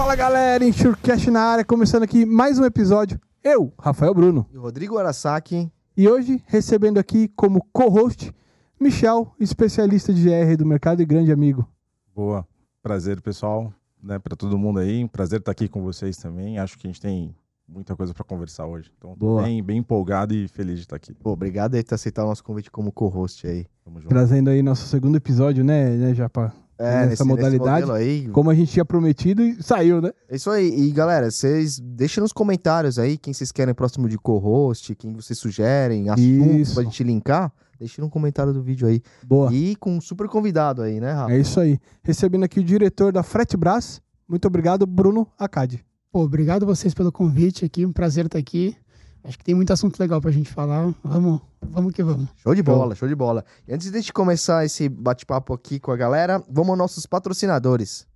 Fala galera, Enxurcast na área, começando aqui mais um episódio. Eu, Rafael Bruno. E o Rodrigo Arasaki. E hoje, recebendo aqui como co-host, Michel, especialista de GR do mercado e grande amigo. Boa. Prazer, pessoal, né, para todo mundo aí. Prazer estar aqui com vocês também. Acho que a gente tem muita coisa para conversar hoje. Então, tô Boa. bem, bem empolgado e feliz de estar aqui. Pô, obrigado aí por aceitar o nosso convite como co-host aí. Tamo junto. Trazendo aí nosso segundo episódio, né, né Japa? É, Nessa modalidade, modelo aí. Como a gente tinha prometido e saiu, né? É isso aí. E galera, vocês deixem nos comentários aí quem vocês querem próximo de co-host, quem vocês sugerem, assuntos Isso. pra gente linkar. Deixe no comentário do vídeo aí. Boa. E com um super convidado aí, né, Rafa? É isso aí. Recebendo aqui o diretor da Fretebras. Muito obrigado, Bruno Acadi. Pô, obrigado vocês pelo convite aqui, um prazer estar aqui. Acho que tem muito assunto legal pra gente falar. Vamos, vamos que vamos. Show de bola, show de bola. E antes de a gente começar esse bate-papo aqui com a galera, vamos aos nossos patrocinadores.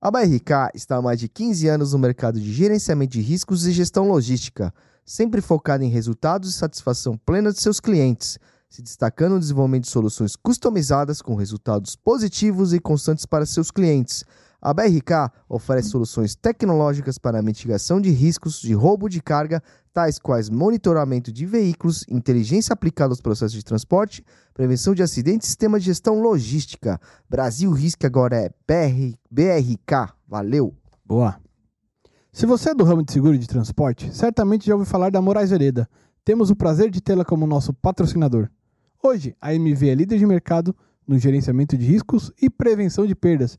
A BRK está há mais de 15 anos no mercado de gerenciamento de riscos e gestão logística, sempre focada em resultados e satisfação plena de seus clientes, se destacando no desenvolvimento de soluções customizadas com resultados positivos e constantes para seus clientes. A BRK oferece soluções tecnológicas para a mitigação de riscos de roubo de carga, tais quais monitoramento de veículos, inteligência aplicada aos processos de transporte, prevenção de acidentes e sistema de gestão logística. Brasil Risk agora é BR, BRK. Valeu! Boa. Se você é do ramo de seguro de transporte, certamente já ouviu falar da Moraes Vereda. Temos o prazer de tê-la como nosso patrocinador. Hoje, a MV é líder de mercado no gerenciamento de riscos e prevenção de perdas,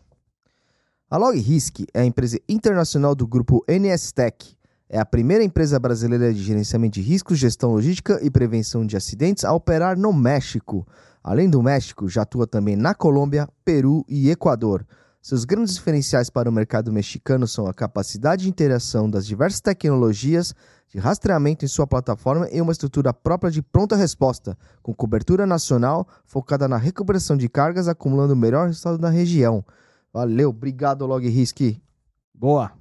A LogRisk é a empresa internacional do grupo NS Tech. É a primeira empresa brasileira de gerenciamento de riscos, gestão logística e prevenção de acidentes a operar no México. Além do México, já atua também na Colômbia, Peru e Equador. Seus grandes diferenciais para o mercado mexicano são a capacidade de interação das diversas tecnologias de rastreamento em sua plataforma e uma estrutura própria de pronta resposta, com cobertura nacional focada na recuperação de cargas, acumulando o melhor resultado da região. Valeu, obrigado, LogRisk. Boa.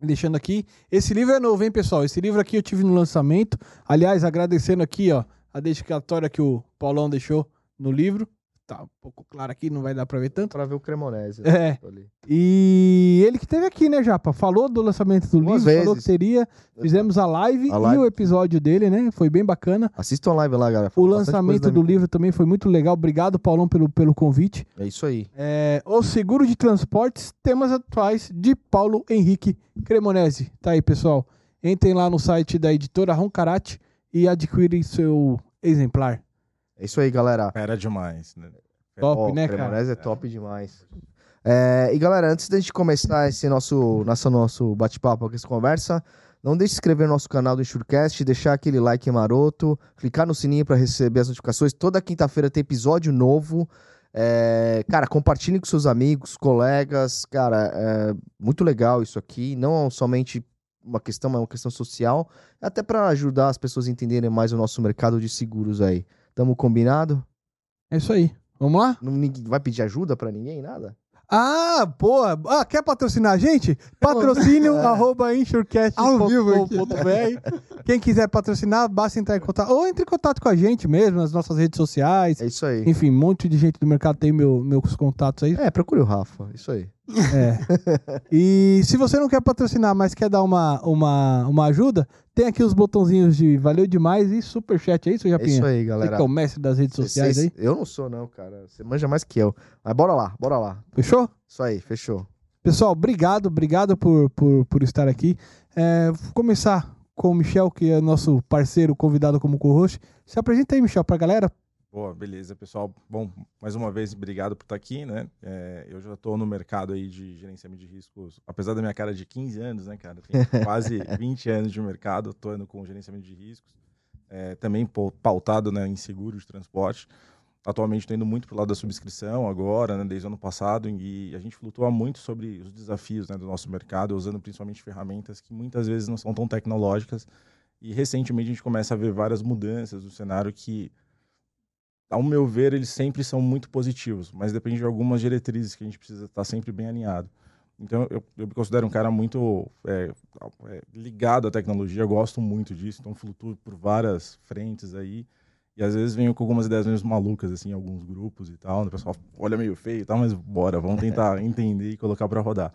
Deixando aqui, esse livro é novo, hein, pessoal? Esse livro aqui eu tive no lançamento. Aliás, agradecendo aqui, ó, a dedicatória que o Paulão deixou no livro. Tá um pouco claro aqui, não vai dar pra ver tanto. Para ver o Cremonese. É. E ele que teve aqui, né, Japa? Falou do lançamento do Duas livro, falou que vezes. teria. Fizemos a live, A live. e o episódio dele, né? Foi bem bacana. Assistam a live lá, galera. O lançamento do livro também foi muito legal. Obrigado, Paulão, pelo, pelo convite. É isso aí. É, o Seguro de Transportes, temas atuais de Paulo Henrique Cremonese. Tá aí, pessoal. Entrem lá no site da editora Roncarate e adquirem seu exemplar. É isso aí, galera. Era demais, né? Top, Ó, né, cara? Cremonese é top demais. É, e galera, antes da gente começar esse nosso, nosso, nosso bate-papo aqui, essa conversa, não deixe de se inscrever no nosso canal do Enxurcast, deixar aquele like maroto, clicar no sininho para receber as notificações. Toda quinta-feira tem episódio novo. É, cara, compartilhem com seus amigos, colegas. Cara, é muito legal isso aqui. Não somente uma questão, mas uma questão social. Até para ajudar as pessoas a entenderem mais o nosso mercado de seguros aí. Tamo combinado? É isso aí. Vamos lá? Não ninguém- vai pedir ajuda pra ninguém, nada? Ah, boa. Ah, quer patrocinar a gente? Patrocínio arroba Ao vivo aqui. insurecast.com.br. Quem quiser patrocinar, basta entrar em contato. Ou entre em contato com a gente mesmo, nas nossas redes sociais. É isso aí. Enfim, um monte de gente do mercado tem meu, meus contatos aí. É, procure o Rafa, isso aí. É. E se você não quer patrocinar, mas quer dar uma, uma, uma ajuda, tem aqui os botãozinhos de valeu demais e superchat. É isso, É Japinha? isso aí, Você galera. que é o mestre das redes sociais Vocês- aí. Eu não sou, não, cara. Você manja mais que eu. Mas bora lá, bora lá. Fechou? Isso aí, fechou. Pessoal, obrigado, obrigado por, por, por estar aqui. É, vou começar com o Michel, que é nosso parceiro convidado como co-host. Se apresenta aí, Michel, pra galera. Boa, beleza, pessoal. Bom, mais uma vez, obrigado por estar aqui, né? É, eu já estou no mercado aí de gerenciamento de riscos, apesar da minha cara de 15 anos, né, cara? Tem quase 20 anos de mercado, estou indo com gerenciamento de riscos. É, também pau- pautado né, em seguro de transporte. atualmente estou indo muito para o lado da subscrição agora, né, desde o ano passado, e a gente flutua muito sobre os desafios né, do nosso mercado, usando principalmente ferramentas que muitas vezes não são tão tecnológicas. E recentemente a gente começa a ver várias mudanças no cenário que, ao meu ver, eles sempre são muito positivos, mas depende de algumas diretrizes que a gente precisa estar sempre bem alinhado. Então, eu, eu me considero um cara muito é, é, ligado à tecnologia, gosto muito disso, então flutuo por várias frentes aí. E às vezes venho com algumas ideias meio malucas, assim, em alguns grupos e tal. O pessoal olha meio feio e tal, mas bora, vamos tentar entender e colocar para rodar.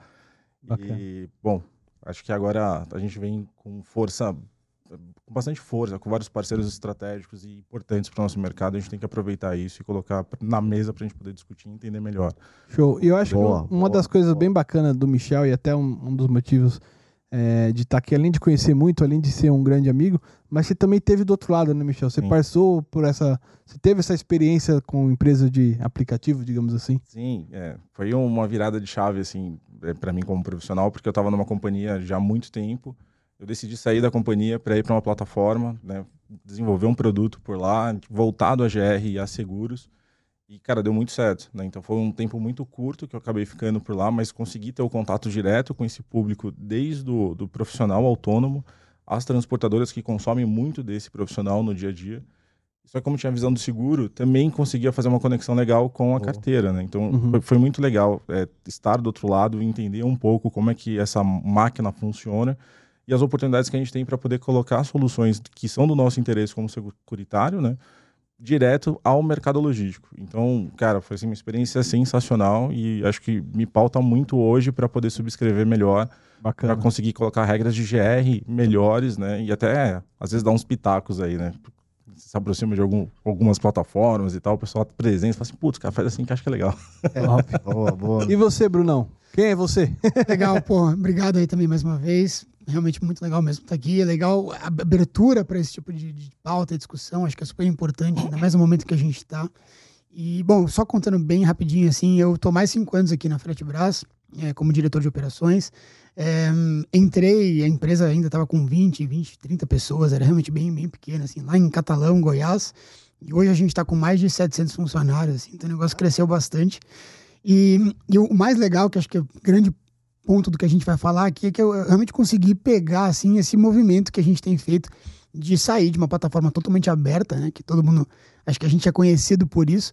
Bacana. E, bom, acho que agora a gente vem com força, com bastante força, com vários parceiros estratégicos e importantes para o nosso mercado. A gente tem que aproveitar isso e colocar na mesa para a gente poder discutir e entender melhor. Show. E eu acho boa, que uma boa, das coisas boa. bem bacanas do Michel e até um, um dos motivos é, de estar tá aqui, além de conhecer muito, além de ser um grande amigo, mas você também teve do outro lado, né, Michel? Você Sim. passou por essa. Você teve essa experiência com empresa de aplicativo, digamos assim? Sim, é, foi uma virada de chave, assim, é, para mim como profissional, porque eu estava numa companhia já há muito tempo. Eu decidi sair da companhia para ir para uma plataforma, né, desenvolver um produto por lá, voltado a GR e a seguros. E, cara, deu muito certo, né? Então foi um tempo muito curto que eu acabei ficando por lá, mas consegui ter o contato direto com esse público, desde o do profissional autônomo, as transportadoras que consomem muito desse profissional no dia a dia. Só que como tinha a visão do seguro, também conseguia fazer uma conexão legal com a oh. carteira, né? Então uhum. foi, foi, muito legal é, estar do outro lado e entender um pouco como é que essa máquina funciona e as oportunidades que a gente tem para poder colocar soluções que são do nosso interesse como securitário, né? direto ao mercado logístico. Então, cara, foi assim, uma experiência sensacional e acho que me pauta muito hoje para poder subscrever melhor, para conseguir colocar regras de GR melhores, né? E até às vezes dar uns pitacos aí, né? se aproxima de algum, algumas plataformas e tal, o pessoal tá presente e fala assim, putz, cara, faz assim que acho que é legal. É, boa, boa. E você, Brunão? Quem é você? Legal, pô. Obrigado aí também mais uma vez realmente muito legal mesmo estar tá aqui. É legal a abertura para esse tipo de, de pauta discussão. Acho que é super importante, ainda mais no momento que a gente está. E, bom, só contando bem rapidinho, assim, eu tô mais cinco anos aqui na Fretebras, é, como diretor de operações. É, entrei, a empresa ainda estava com 20, 20, 30 pessoas, era realmente bem, bem pequena, assim, lá em Catalão, Goiás. E hoje a gente está com mais de 700 funcionários, assim, então o negócio cresceu bastante. E, e, o mais legal, que acho que é grande ponto do que a gente vai falar aqui é que eu realmente consegui pegar assim esse movimento que a gente tem feito de sair de uma plataforma totalmente aberta, né? Que todo mundo acho que a gente é conhecido por isso.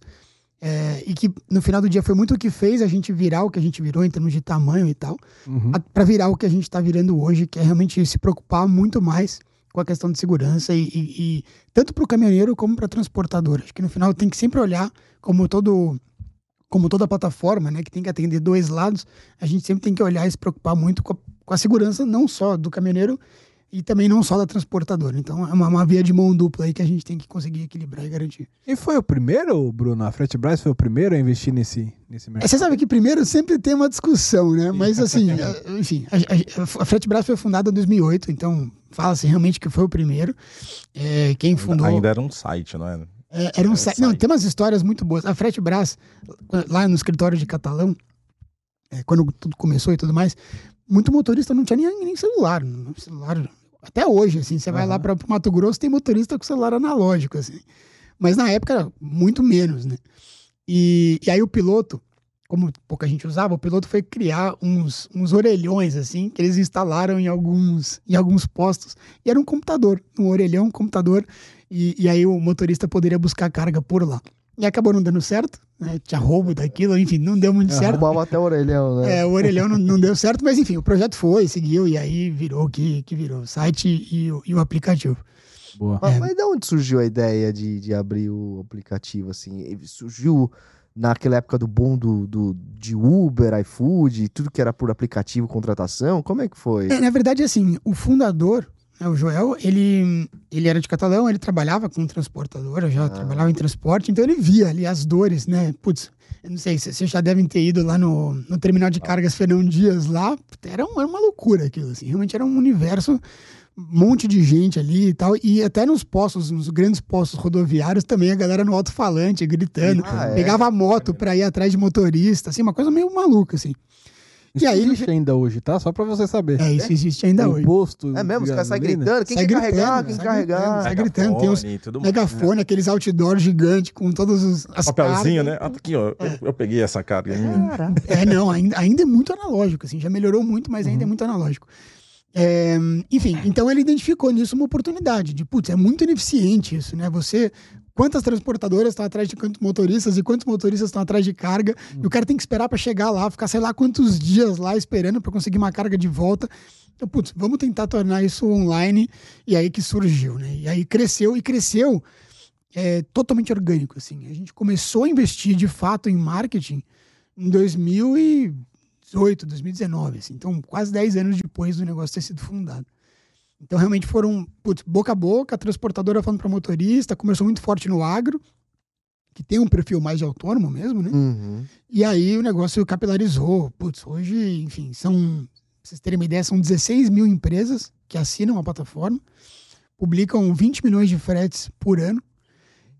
É, e que no final do dia foi muito o que fez a gente virar o que a gente virou em termos de tamanho e tal, uhum. para virar o que a gente está virando hoje, que é realmente se preocupar muito mais com a questão de segurança e, e, e tanto para o caminhoneiro como para transportador. Acho que no final tem que sempre olhar como todo como toda plataforma, né, que tem que atender dois lados, a gente sempre tem que olhar e se preocupar muito com a, com a segurança, não só do caminhoneiro e também não só da transportadora. Então é uma, uma, via de mão dupla aí que a gente tem que conseguir equilibrar e garantir. E foi o primeiro, Bruno? A Fretbras foi o primeiro a investir nesse, nesse mercado? Você sabe que primeiro sempre tem uma discussão, né? Mas assim, enfim, a, a, a Fretbras foi fundada em 2008, então fala-se realmente que foi o primeiro. É, quem fundou... Ainda era um site, não é? É, era um site. Não, tem umas histórias muito boas. A Frete Brás, lá no escritório de Catalão, é, quando tudo começou e tudo mais, muito motorista não tinha nem, nem celular. celular. Até hoje, assim, você uhum. vai lá para o Mato Grosso, tem motorista com celular analógico, assim. Mas na época, muito menos, né? E, e aí o piloto, como pouca gente usava, o piloto foi criar uns, uns orelhões, assim, que eles instalaram em alguns, em alguns postos. E era um computador, um orelhão, um computador e, e aí o motorista poderia buscar carga por lá. E acabou não dando certo, né? Tinha roubo daquilo, enfim, não deu muito é, certo. Roubava até o orelhão, né? É, o orelhão não, não, deu certo, mas enfim, o projeto foi, seguiu, e aí virou o que, que virou, o site e, e, o aplicativo. Boa. Mas, é. mas de onde surgiu a ideia de, de abrir o aplicativo, assim? Surgiu naquela época do boom do, do, de Uber, iFood, tudo que era por aplicativo, contratação? Como é que foi? É, na verdade, assim, o fundador, é, o Joel, ele, ele era de Catalão, ele trabalhava com transportadora, já ah. trabalhava em transporte, então ele via ali as dores, né? Putz, eu não sei, vocês já devem ter ido lá no, no terminal de cargas Fernão Dias lá, era, um, era uma loucura aquilo, assim, realmente era um universo, monte de gente ali e tal, e até nos postos, nos grandes postos rodoviários também, a galera no alto-falante gritando, ah, é? pegava a moto pra ir atrás de motorista, assim, uma coisa meio maluca, assim. Isso E aí ele- existe ainda hoje, tá? Só pra você saber. É, isso existe ainda o hoje. imposto. É mesmo? Os caras saem gritando. Quem Sai quer gritando, carregar? Quem sai carregar? gritando, sai gritando, tem uns Megafone tudo mais. megafone, aqueles outdoors gigantes com todos os as Papelzinho, né? cargas. Ah, Aqui, ó. Eu, eu peguei essa carga. É, não, ainda, ainda é muito analógico, assim, já melhorou muito, mas ainda é muito analógico. É, enfim, então ele identificou nisso uma oportunidade de, putz, é muito ineficiente isso, né? Você, quantas transportadoras estão atrás de quantos motoristas e quantos motoristas estão atrás de carga, e o cara tem que esperar para chegar lá, ficar sei lá quantos dias lá esperando para conseguir uma carga de volta. Então, putz, vamos tentar tornar isso online, e aí que surgiu, né? E aí cresceu, e cresceu é, totalmente orgânico, assim. A gente começou a investir de fato em marketing em 2018, 2019, assim. Então, quase 10 anos depois do negócio ter sido fundado. Então, realmente foram, putz, boca a boca, a transportadora falando para motorista, começou muito forte no agro, que tem um perfil mais de autônomo mesmo, né? Uhum. E aí o negócio capilarizou. Putz, hoje, enfim, são, vocês terem uma ideia, são 16 mil empresas que assinam a plataforma, publicam 20 milhões de fretes por ano,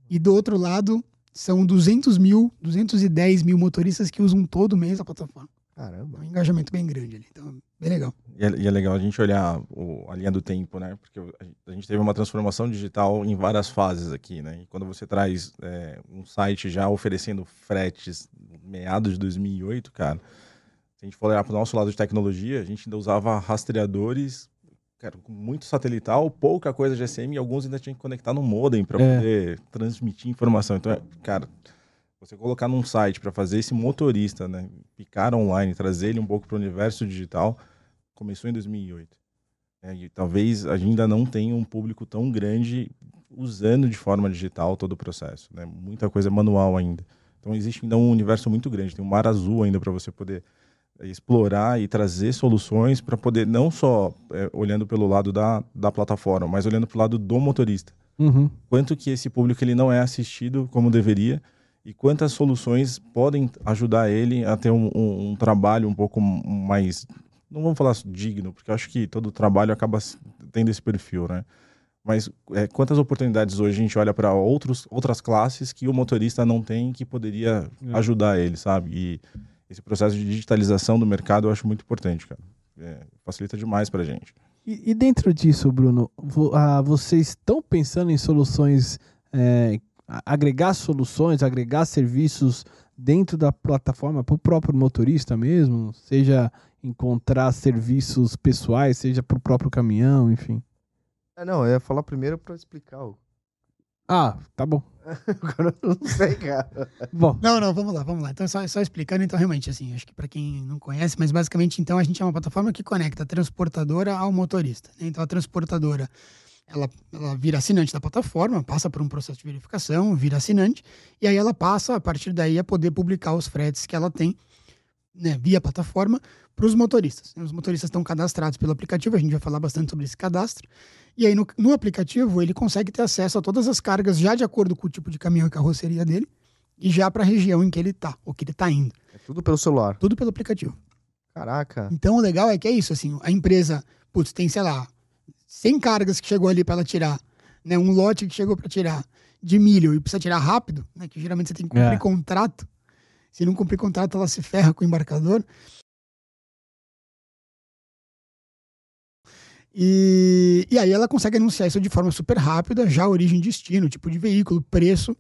e do outro lado, são 200 mil, 210 mil motoristas que usam todo mês a plataforma. É Caramba. um engajamento bem grande ali. Então, bem legal. E é, e é legal a gente olhar o- a linha do tempo, né? Porque a gente- teve uma transformação digital em várias fases aqui, né? E quando você traz é, um site já oferecendo fretes meados de 2008, cara, se a gente for olhar para o nosso lado de tecnologia, a gente ainda usava rastreadores, cara, com muito satelital, pouca coisa GSM e alguns ainda tinha que conectar no modem para É. poder transmitir informação. Então, é, cara, você colocar num site para fazer esse motorista, né, picar online, trazer ele um pouco para o universo digital, começou em 2008. É, e talvez a gente ainda não tenha um público tão grande usando de forma digital todo o processo, né? Muita coisa manual ainda. Então existe ainda um universo muito grande, tem um mar azul ainda para você poder é, explorar e trazer soluções para poder não só é, olhando pelo lado da, da plataforma, mas olhando para o lado do motorista Uhum. quanto que esse público ele não é assistido como deveria e quantas soluções podem ajudar ele a ter um, um- um trabalho um pouco mais não vamos falar digno porque eu acho que todo trabalho acaba tendo esse perfil né? Mas é, quantas oportunidades hoje a gente olha para outras classes que o motorista não tem que poderia É. ajudar ele sabe? E esse processo de digitalização do mercado eu acho muito importante cara. É, facilita demais para gente. E, e dentro disso, Bruno, vo- ah, vocês estão pensando em soluções, é, a- agregar soluções, agregar serviços dentro da plataforma para o próprio motorista mesmo? Seja encontrar serviços pessoais, seja para o próprio caminhão, enfim. É, não, eu ia falar primeiro pra explicar. o- Ah, tá bom. Agora eu não sei, cara. Bom, Não, não, vamos lá, vamos lá. Então, só, só explicando, então, realmente, assim, acho que para quem não conhece, mas basicamente, então, a gente é uma plataforma que conecta a transportadora ao motorista. né? Então, a transportadora, ela, ela vira assinante da plataforma, passa por um processo de verificação, vira assinante, e aí ela passa, a partir daí, a poder publicar os fretes que ela tem, né, via plataforma, para os motoristas. Os motoristas estão cadastrados pelo aplicativo, a gente vai falar bastante sobre esse cadastro. E aí, no, no aplicativo, ele consegue ter acesso a todas as cargas já de acordo com o tipo de caminhão e carroceria dele e já para a região em que ele tá, ou que ele tá indo. É tudo pelo celular. Tudo pelo aplicativo. Caraca. Então, o legal é que é isso, assim, a empresa, putz, tem, sei lá, 100 cargas que chegou ali para ela tirar, né, um lote que chegou para tirar de milho e precisa tirar rápido, né, que geralmente você tem que cumprir É. contrato. Se não cumprir contrato, ela se ferra com o embarcador. E, e aí ela consegue anunciar isso de forma super rápida, já origem, destino, tipo de veículo, preço.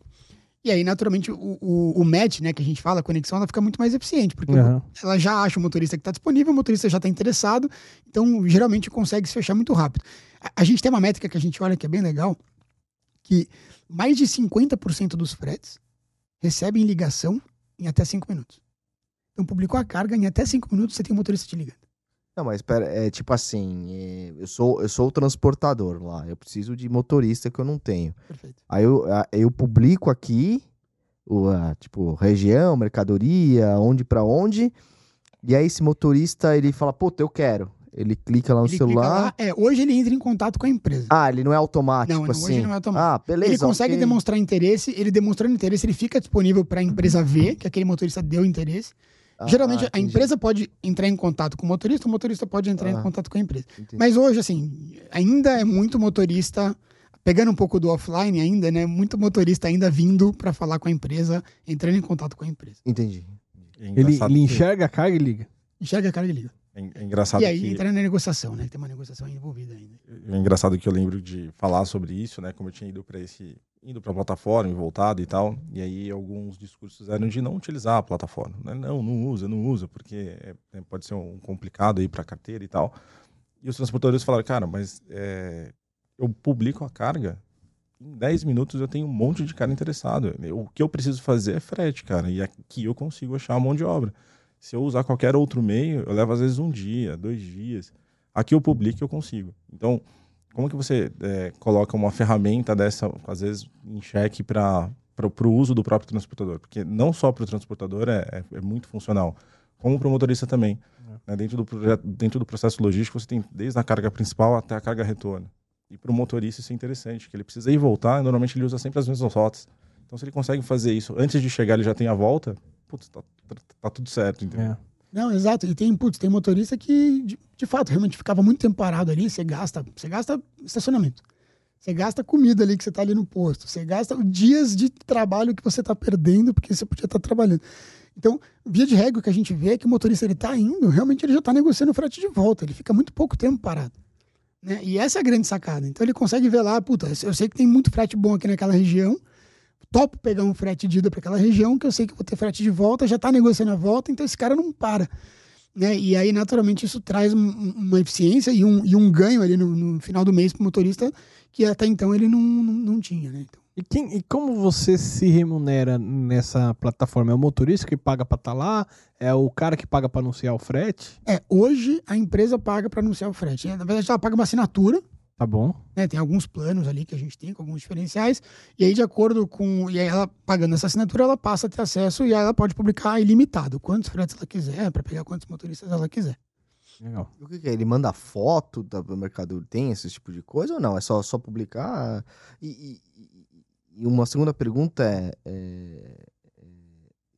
E aí, naturalmente, o, o, o match, né, que a gente fala, a conexão, ela fica muito mais eficiente, porque o- aham. ela já acha o motorista que está disponível, o motorista já está interessado, então geralmente consegue se fechar muito rápido. A, a gente tem uma métrica que a gente olha que é bem legal, que mais de 50% dos fretes recebem ligação em até 5 minutos. Então publicou a carga, em até 5 minutos você tem um motorista te ligando. Não, mas pera, é tipo assim, é, eu sou eu sou o transportador lá, eu preciso de motorista que eu não tenho. Perfeito. Aí eu, eu publico aqui, o, a, tipo, região, mercadoria, onde pra onde, e aí esse motorista, ele fala, puta, eu quero. Ele clica lá no Ele celular. lá, é, hoje ele entra em contato com a empresa. Ah, ele não é automático, Não, não, assim? hoje não é automático. Ah, beleza. ele consegue ok. demonstrar interesse, ele demonstrando interesse, ele fica disponível para a empresa ver que aquele motorista deu interesse. Ah, Geralmente a entendi, empresa pode entrar em contato com o motorista, o motorista pode entrar Ah. em contato com a empresa. entendi. Mas hoje, assim, ainda é muito motorista, pegando um pouco do offline ainda, né? Muito motorista ainda vindo para falar com a empresa, entrando em contato com a empresa. Entendi. É Ele, ele enxerga a carga e liga. enxerga a carga e liga. É, é engraçado e aí que... entra na negociação, né? Tem uma negociação envolvida ainda. É engraçado que eu lembro de falar sobre isso, né? Como eu tinha ido para esse indo para a plataforma e voltado e tal, e aí alguns discursos eram de não utilizar a plataforma, né? não, não usa, não usa, porque é, é pode ser um complicado aí para carteira e tal. E os transportadores falaram, cara, mas é, eu publico a carga, em 10 minutos eu tenho um monte de cara interessado. O que eu preciso fazer é frete, cara, e aqui eu consigo achar a mão de obra. Se eu usar qualquer outro meio, eu levo às vezes um dia, dois dias. Aqui eu publico eu consigo. Então, como que você é, coloca uma ferramenta dessa, às vezes, em xeque para o uso do próprio transportador? Porque não só para o transportador é, é, é, muito funcional, como para o motorista também. É. Né? Dentro, do projeto, dentro do processo logístico, você tem desde a carga principal até a carga retorno. E para o motorista isso é interessante, que ele precisa ir e voltar, normalmente ele usa sempre as mesmas rotas. Então, se ele consegue fazer isso antes de chegar, ele já tem a volta, putz, tá, tá, tá tudo certo, entendeu? É. Não, exato. E tem, putz, tem motorista que, de, de, fato, realmente ficava muito tempo parado ali. Você gasta, você gasta estacionamento. Você gasta comida ali que você está ali no posto. Você gasta dias de trabalho que você está perdendo porque você podia estar tá trabalhando. Então, via de regra, que a gente vê é que o motorista ele está indo, realmente ele já está negociando o frete de volta. Ele fica muito pouco tempo parado. Né? E essa é a grande sacada. Então, ele consegue ver lá, puta, eu sei que tem muito frete bom aqui naquela região topo pegar um frete de ida para aquela região, que eu sei que vou ter frete de volta, já está negociando a volta, então esse cara não para. Né? E aí, naturalmente, isso traz uma eficiência e um, e um ganho ali no, no final do mês para o motorista que até então ele não, não, não tinha. Né? Então... E, quem, e como você se remunera nessa plataforma? É o motorista que paga para estar tá lá? É o cara que paga para anunciar o frete? É, hoje a empresa paga para anunciar o frete. Na verdade, ela paga uma assinatura Tá bom. Né, tem alguns planos ali que a gente tem com alguns diferenciais. E aí, de acordo com. E aí, ela pagando essa assinatura, ela passa a ter acesso e aí ela pode publicar ilimitado, quantos fretes ela quiser, para pegar quantos motoristas ela quiser. Legal. O que, que é? Ele manda foto do mercado? Tem esse tipo de coisa ou não? É só, só publicar? E, e, e uma segunda pergunta é, é, é,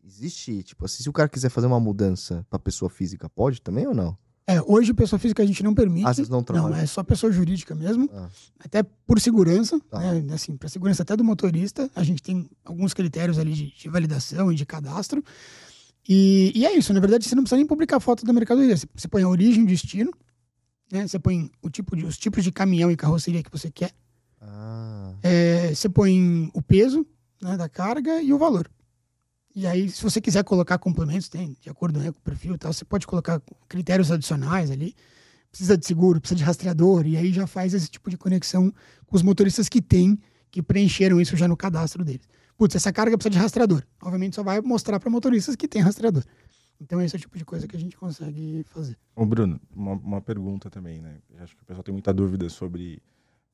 Existe, tipo assim, se o cara quiser fazer uma mudança para pessoa física, pode também ou não? É, hoje pessoa física a gente não permite. Ah, vocês não trabalham? Não, é só pessoa jurídica mesmo. Ah. Até por segurança, tá. né? Assim, para segurança até do motorista, a gente tem alguns critérios ali de, de validação e de cadastro. E, e, é isso, na verdade, você não precisa nem publicar foto da mercadoria. Você, você põe a origem, o destino, né? Você põe o tipo de, os tipos de caminhão e carroceria que você quer. Ah. É, você põe o peso né, da carga e o valor. E aí, se você quiser colocar complementos, tem, de acordo né, com o perfil e tal, você pode colocar critérios adicionais ali. Precisa de seguro, precisa de rastreador, e aí já faz esse tipo de conexão com os motoristas que têm, que preencheram isso já no cadastro deles. Putz, essa carga precisa de rastreador. Obviamente só vai mostrar para motoristas que tem rastreador. Então esse é o tipo de coisa que a gente consegue fazer. Ô Bruno, uma, uma pergunta também, né? Eu acho que o pessoal tem muita dúvida sobre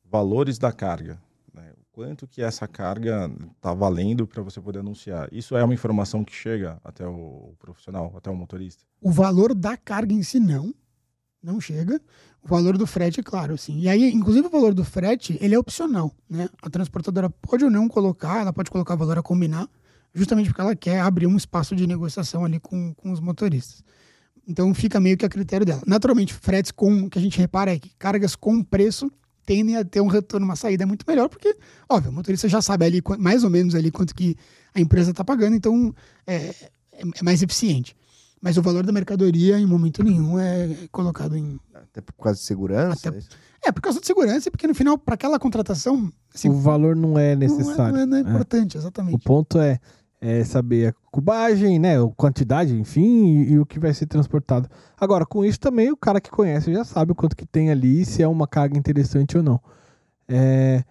valores da carga. Né? Quanto que essa carga está valendo para você poder anunciar? Isso é uma informação que chega até o profissional, até o motorista? O valor da carga em si não, não chega. O valor do frete, é claro, sim. E aí, inclusive, o valor do frete, ele é opcional, né? A transportadora pode ou não colocar, ela pode colocar o valor a combinar, justamente porque ela quer abrir um espaço de negociação ali com, com os motoristas. Então, fica meio que a critério dela. Naturalmente, fretes com, que a gente repara é que cargas com preço tendem a ter um retorno, uma saída muito melhor, porque, óbvio, o motorista já sabe ali, mais ou menos ali, quanto que a empresa está pagando, então é, é, é, mais eficiente. Mas o valor da mercadoria, em momento nenhum, é colocado em... Até por causa de segurança? Até... É, por causa de segurança, porque no final, para aquela contratação... Assim, o valor não é necessário. Não é, não é, não é importante, exatamente. O ponto é, é, saber a cubagem, né, a quantidade, enfim, e, e, o que vai ser transportado. Agora, com isso também o cara que conhece já sabe o quanto que tem ali, se é uma carga interessante ou não. É...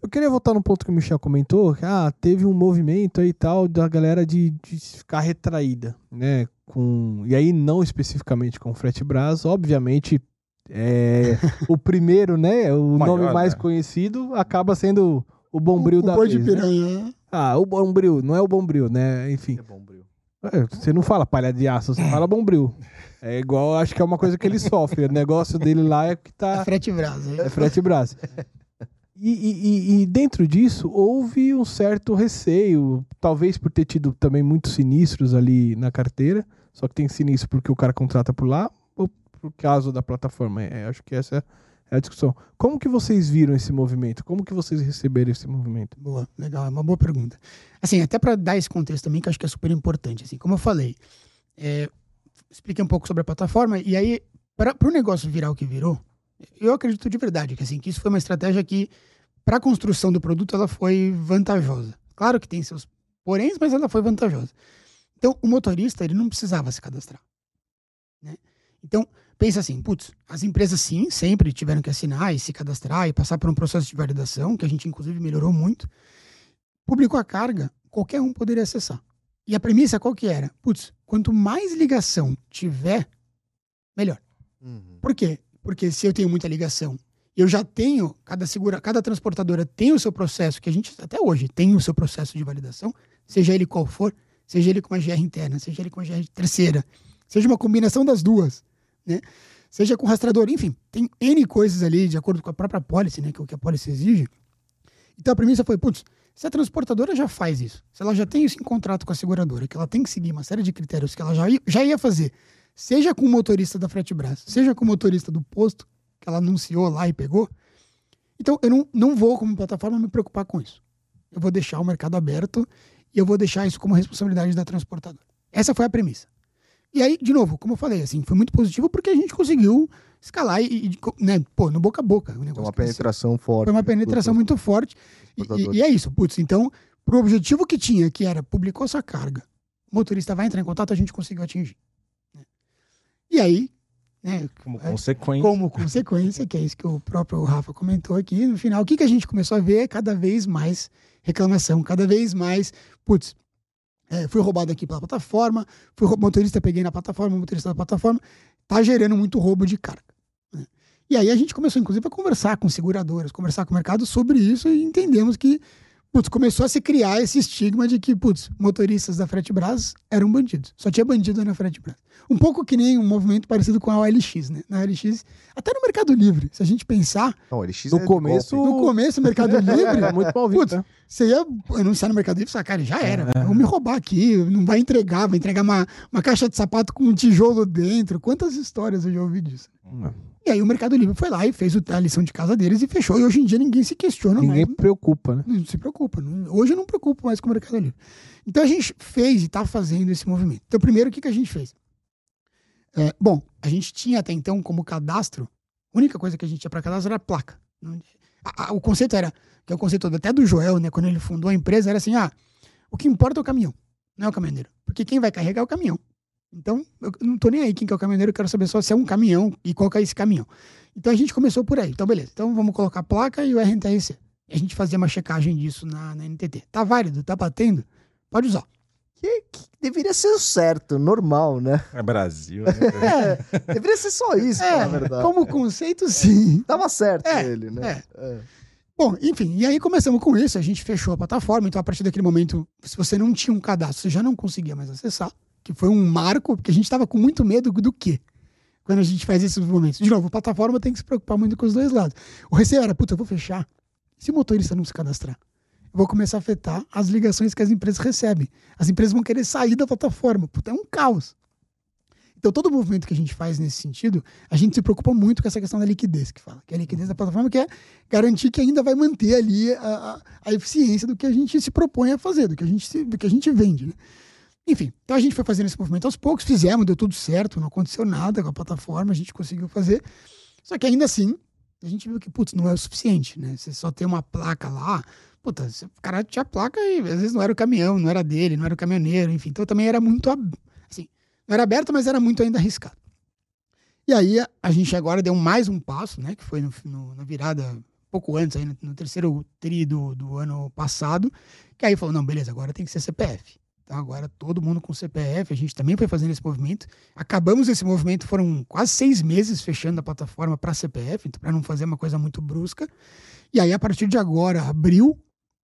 Eu queria voltar no ponto que o Michel comentou, que ah, teve um movimento aí tal da galera de, de ficar retraída, né, com e aí não especificamente com o Frete Brás, obviamente é, o primeiro, né, o Maior, nome mais né? conhecido acaba sendo o Bombril o, da o vez, de né? Ah, o Bombril, não é o Bombril, né? Enfim. É Bombril. É, você não fala palha de aço, você fala Bombril. É igual, acho que é uma coisa que ele sofre. O negócio dele lá é que tá. É frete brasa. É frete brasa. E, e, e, dentro disso houve um certo receio, talvez por ter tido também muitos sinistros ali na carteira, só que tem sinistro porque o cara contrata por lá, ou por causa da plataforma. É, acho que essa é é a discussão. Como que vocês viram esse movimento? Como que vocês receberam esse movimento? Boa, legal, é uma boa pergunta. Assim, até para dar esse contexto também, que acho que é super importante. Assim, como eu falei, é, expliquei um pouco sobre a plataforma, e aí, para o negócio virar o que virou, eu acredito de verdade que, assim, que isso foi uma estratégia que, para a construção do produto, ela foi vantajosa. Claro que tem seus poréns, mas ela foi vantajosa. Então, o motorista, ele não precisava se cadastrar. Né? Então, pensa assim, putz, as empresas sim, sempre tiveram que assinar e se cadastrar e passar por um processo de validação, que a gente inclusive melhorou muito. Publicou a carga, qualquer um poderia acessar. E a premissa qual que era? Putz, quanto mais ligação tiver, melhor. Uhum. Por quê? Porque se eu tenho muita ligação, eu já tenho, cada segura, cada transportadora tem o seu processo, que a gente até hoje tem o seu processo de validação, seja ele qual for, seja ele com uma GR interna, seja ele com uma GR terceira, seja uma combinação das duas, né? Seja com rastreador, enfim, tem N coisas ali de acordo com a própria policy, né, que é o que a policy exige. Então a premissa foi, putz, se a transportadora já faz isso, se ela já tem isso em contrato com a seguradora, que ela tem que seguir uma série de critérios que ela já ia, já ia fazer, seja com o motorista da Fretebras, seja com o motorista do posto, que ela anunciou lá e pegou, então eu não, não vou, como plataforma, me preocupar com isso. Eu vou deixar o mercado aberto e eu vou deixar isso como responsabilidade da transportadora. Essa foi a premissa. E aí, de novo, como eu falei, assim, foi muito positivo porque a gente conseguiu escalar e, e né, pô, no boca a boca. O Foi negócio uma cresceu. penetração forte. Foi uma penetração muito forte. E, e- é isso, putz. Então, pro objetivo que tinha, que era publicou essa carga, o motorista vai entrar em contato, a gente conseguiu atingir. né? E aí, né, Como É. consequência. como consequência, que é isso que o próprio Rafa comentou aqui, no final, o que, que a gente começou a ver? Cada vez mais reclamação, cada vez mais, putz, é, fui roubado aqui pela plataforma, fui motorista peguei na plataforma, motorista da plataforma, tá gerando muito roubo de carga. né? E aí a gente começou, inclusive, a conversar com seguradoras, conversar com o mercado sobre isso e entendemos que, putz, começou a se criar esse estigma de que, putz, motoristas da Fretebras eram bandidos. Só tinha bandido na Fretebras. Um pouco que nem um movimento parecido com a OLX, né? Na OLX, até no Mercado Livre, se a gente pensar, Não, ele X No é começo- no começo, Mercado Livre, É muito mal visto. Putz, né? você ia anunciar no Mercado Livre e falar, cara, já era, vão me roubar aqui, não vai entregar, vai entregar uma, uma caixa de sapato com um tijolo dentro. Quantas histórias eu já ouvi disso? E aí o Mercado Livre foi lá e fez a lição de casa deles e fechou. E hoje em dia ninguém se questiona Ninguém mais. preocupa, né? Não se preocupa. hoje eu não me preocupo mais com o Mercado Livre. Então a gente fez e está fazendo esse movimento. Então, primeiro, o que, que a gente fez? É, bom, a gente tinha até então como cadastro, a única coisa que a gente tinha para cadastro era a placa. Não- a- a- o conceito era, que é o conceito até do Joel, né, quando ele fundou a empresa, era assim: ah, o que importa é o caminhão, não é o caminhoneiro. Porque quem vai carregar é o caminhão. Então, eu não tô nem aí quem que é o caminhoneiro, eu quero saber só se é um caminhão e qual que é esse caminhão. Então a gente começou por aí. Então, beleza. Então vamos colocar a placa e o RNTRC. E a gente fazia uma checagem disso na, na NTT. Tá válido? Tá batendo? Pode usar. Que, que deveria ser o certo, normal, né? É Brasil. né? É, deveria ser só isso, É, na verdade. como conceito, sim. Tava certo É, ele, né? É. Bom, enfim, e aí começamos com isso, a gente fechou a plataforma, então a partir daquele momento, se você não tinha um cadastro, você já não conseguia mais acessar, que foi um marco, porque a gente estava com muito medo do quê? Quando a gente faz esses movimentos. De novo, a plataforma tem que se preocupar muito com os dois lados. O receio era, puta, eu vou fechar. Se o motorista não se cadastrar, eu vou começar a afetar as ligações que as empresas recebem. As empresas vão querer sair da plataforma. Puta, é um caos. Então, todo movimento que a gente faz nesse sentido, a gente se preocupa muito com essa questão da liquidez que fala, que é a liquidez da plataforma, que é garantir que ainda vai manter ali a, a, a eficiência do que a gente se propõe a fazer, do que a gente, se- do que a gente vende. Né? Enfim, então a gente foi fazendo esse movimento aos poucos, fizemos, deu tudo certo, não aconteceu nada com a plataforma, a gente conseguiu fazer. Só que ainda assim, a gente viu que, putz, não é o suficiente, né? Você só tem uma placa lá, puta, o cara tinha placa e às vezes não era o caminhão, não era dele, não era o caminhoneiro, enfim. Então também era muito, assim, não era aberto, mas era muito ainda arriscado. E aí a gente agora deu mais um passo, né? Que foi no, no- na virada, pouco antes, aí, no, no terceiro tri do, do ano passado, que aí falou, não, beleza, agora tem que ser CPF. Agora todo mundo com CPF, a gente também foi fazendo esse movimento. Acabamos esse movimento, foram quase seis meses fechando a plataforma para CPF, então para não fazer uma coisa muito brusca. E aí, a partir de agora, abril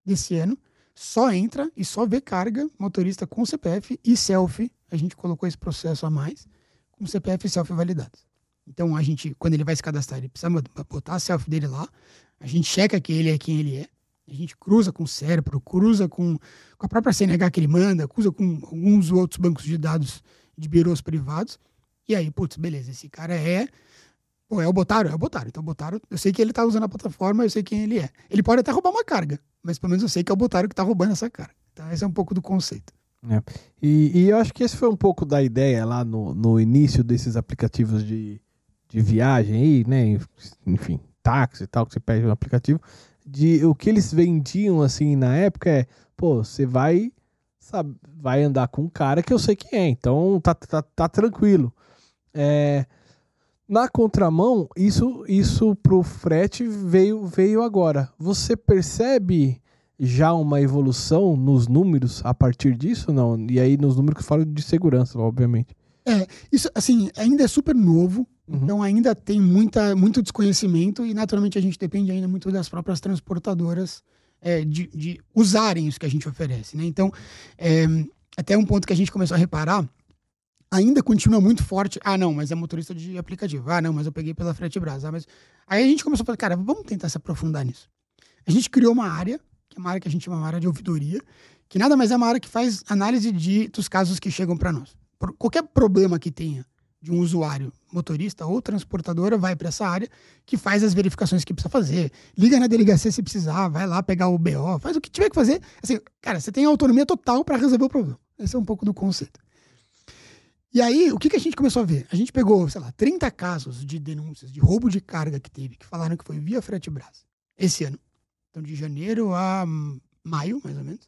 desse ano, só entra e só vê carga motorista com CPF e selfie. A gente colocou esse processo a mais, com CPF e selfie validados. Então, a gente, quando ele vai se cadastrar, ele precisa botar a selfie dele lá. A gente checa que ele é quem ele é. A gente cruza com o cérebro, cruza com, com a própria CNH que ele manda, cruza com alguns outros bancos de dados de birôs privados. E aí, putz, beleza, esse cara é. Pô, é o Botaro? É o Botaro. Então, o Botaro, eu sei que ele tá usando a plataforma, eu sei quem ele é. Ele pode até roubar uma carga, mas pelo menos eu sei que é o Botaro que tá roubando essa carga. Então, esse é um pouco do conceito. E, e eu acho que esse foi um pouco da ideia lá no, no início desses aplicativos de, de viagem aí, né? Enfim, táxi e tal, que você pede no aplicativo. De o que eles vendiam assim na época é, pô, você vai, sabe, vai andar com um cara que eu sei quem é, então tá, tá, tá tranquilo. É, na contramão, isso isso pro frete veio veio agora. Você percebe já uma evolução nos números a partir disso, não? E aí nos números que falo de segurança, obviamente. É, isso assim, ainda é super novo, uhum. então ainda tem muita, muito desconhecimento e naturalmente a gente depende ainda muito das próprias transportadoras é, de, de, usarem isso que a gente oferece, né? Então, é, até um ponto que a gente começou a reparar, ainda continua muito forte. Ah, não, mas é motorista de aplicativo. Ah, não, mas eu peguei pela Frete Brasa. Ah, mas... Aí a gente começou a falar, cara, vamos tentar se aprofundar nisso. A gente criou uma área que é uma área que a gente chama uma área de ouvidoria, que nada mais é uma área que faz análise de, dos casos que chegam para nós. Por qualquer problema que tenha de um usuário motorista ou transportadora vai para essa área que faz as verificações que precisa fazer. Liga na delegacia se precisar, vai lá pegar o BO, faz o que tiver que fazer. Assim, cara, você tem autonomia total para resolver o problema. Esse é um pouco do conceito. E aí, o que, que a gente começou a ver? A gente pegou, sei lá, 30 casos de denúncias de roubo de carga que teve, que falaram que foi via frete Brás, esse ano. Então, de janeiro a maio, mais ou menos.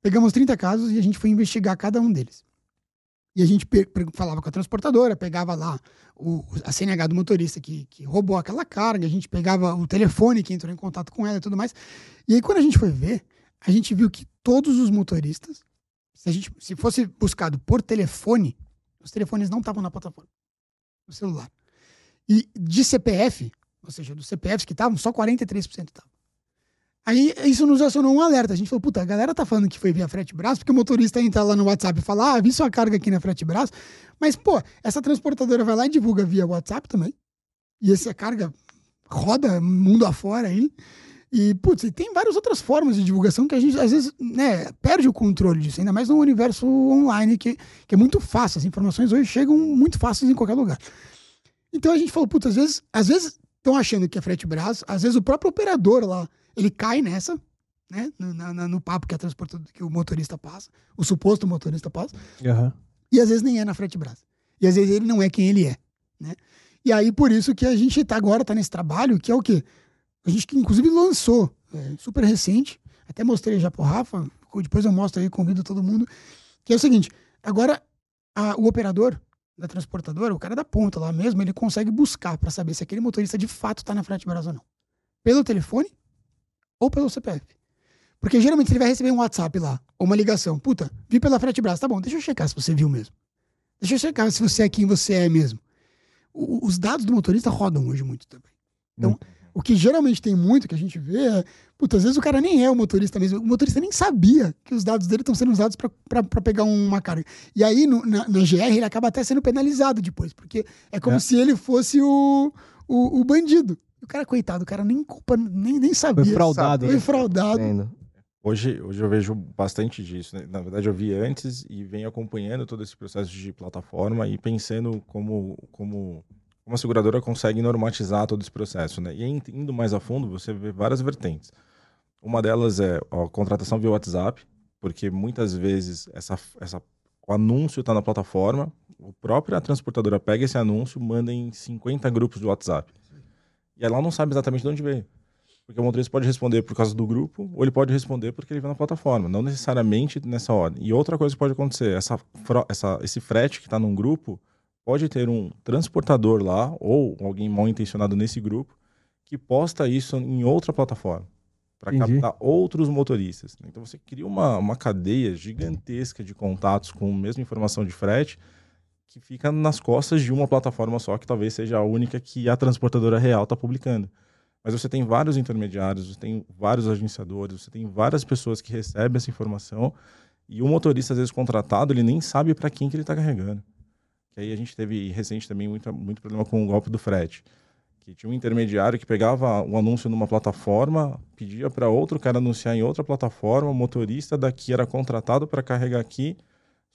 Pegamos 30 casos e a gente foi investigar cada um deles. E a gente falava com a transportadora, pegava lá o, a CNH do motorista que, que roubou aquela carga, a gente pegava o telefone que entrou em contato com ela e tudo mais. E aí, quando a gente foi ver, a gente viu que todos os motoristas, se, a gente, se fosse buscado por telefone, os telefones não estavam na plataforma, no celular. E de CPF, ou seja, dos CPFs que estavam, só 43% estavam. Aí isso nos acionou um alerta. A gente falou, puta, a galera tá falando que foi via frete braço, porque o motorista entra lá no WhatsApp e fala, ah, vi sua carga aqui na frete braço. Mas, pô, essa transportadora vai lá e divulga via WhatsApp também. E essa carga roda mundo afora aí. E, putz, e tem várias outras formas de divulgação que a gente, às vezes, né, perde o controle disso, ainda mais no universo online, que, que é muito fácil. As informações hoje chegam muito fáceis em qualquer lugar. Então a gente falou, putz, às vezes, às vezes estão achando que é frete braço, às vezes o próprio operador lá ele cai nessa, né? No, no, no papo que, a que o motorista passa, o suposto motorista passa. Uhum. E às vezes nem é na frente brasa. E às vezes ele não é quem ele é, né? E aí por isso que a gente tá, agora tá nesse trabalho, que é o quê? A gente que inclusive lançou, é, super recente, até mostrei já pro Rafa, depois eu mostro aí, convido todo mundo, que é o seguinte, agora a, o operador da transportadora, o cara da ponta lá mesmo, ele consegue buscar para saber se aquele motorista de fato tá na frente brasa ou não. Pelo telefone ou pelo CPF. Porque geralmente ele vai receber um WhatsApp lá, ou uma ligação. Puta, vi pela frete braço. Tá bom, deixa eu checar se você viu mesmo. Deixa eu checar se você é quem você é mesmo. O, os dados do motorista rodam hoje muito também. Então, o que geralmente tem muito que a gente vê é. Puta, às vezes o cara nem é o motorista mesmo. O motorista nem sabia que os dados dele estão sendo usados para pegar uma carga. E aí, no, na, na, GR, ele acaba até sendo penalizado depois, porque é como é. se ele fosse o, o, o bandido. O cara, coitado, o cara nem culpa, nem, nem sabia. Foi fraudado. Foi né? fraudado. Hoje, hoje eu vejo bastante disso. Né? Na verdade, eu vi antes e venho acompanhando todo esse processo de plataforma e pensando como, como, como a seguradora consegue normatizar todo esse processo. Né? E indo mais a fundo, você vê várias vertentes. Uma delas é a contratação via WhatsApp, porque muitas vezes essa, essa, o anúncio está na plataforma, a própria transportadora pega esse anúncio, manda em 50 grupos de WhatsApp. E ela não sabe exatamente de onde veio. Porque o motorista pode responder por causa do grupo, ou ele pode responder porque ele veio na plataforma, não necessariamente nessa ordem. E outra coisa que pode acontecer, essa, essa, esse frete que está num grupo pode ter um transportador lá, ou alguém mal intencionado nesse grupo, que posta isso em outra plataforma, para captar outros motoristas. Então você cria uma, uma cadeia gigantesca de contatos com a mesma informação de frete, que fica nas costas de uma plataforma só, que talvez seja a única que a transportadora real está publicando. Mas você tem vários intermediários, você tem vários agenciadores, você tem várias pessoas que recebem essa informação e o motorista, às vezes contratado, ele nem sabe para quem que ele está carregando. Que aí a gente teve recente também muito, muito problema com o golpe do frete. Que tinha um intermediário que pegava um anúncio numa plataforma, pedia para outro cara anunciar em outra plataforma, o motorista daqui era contratado para carregar aqui,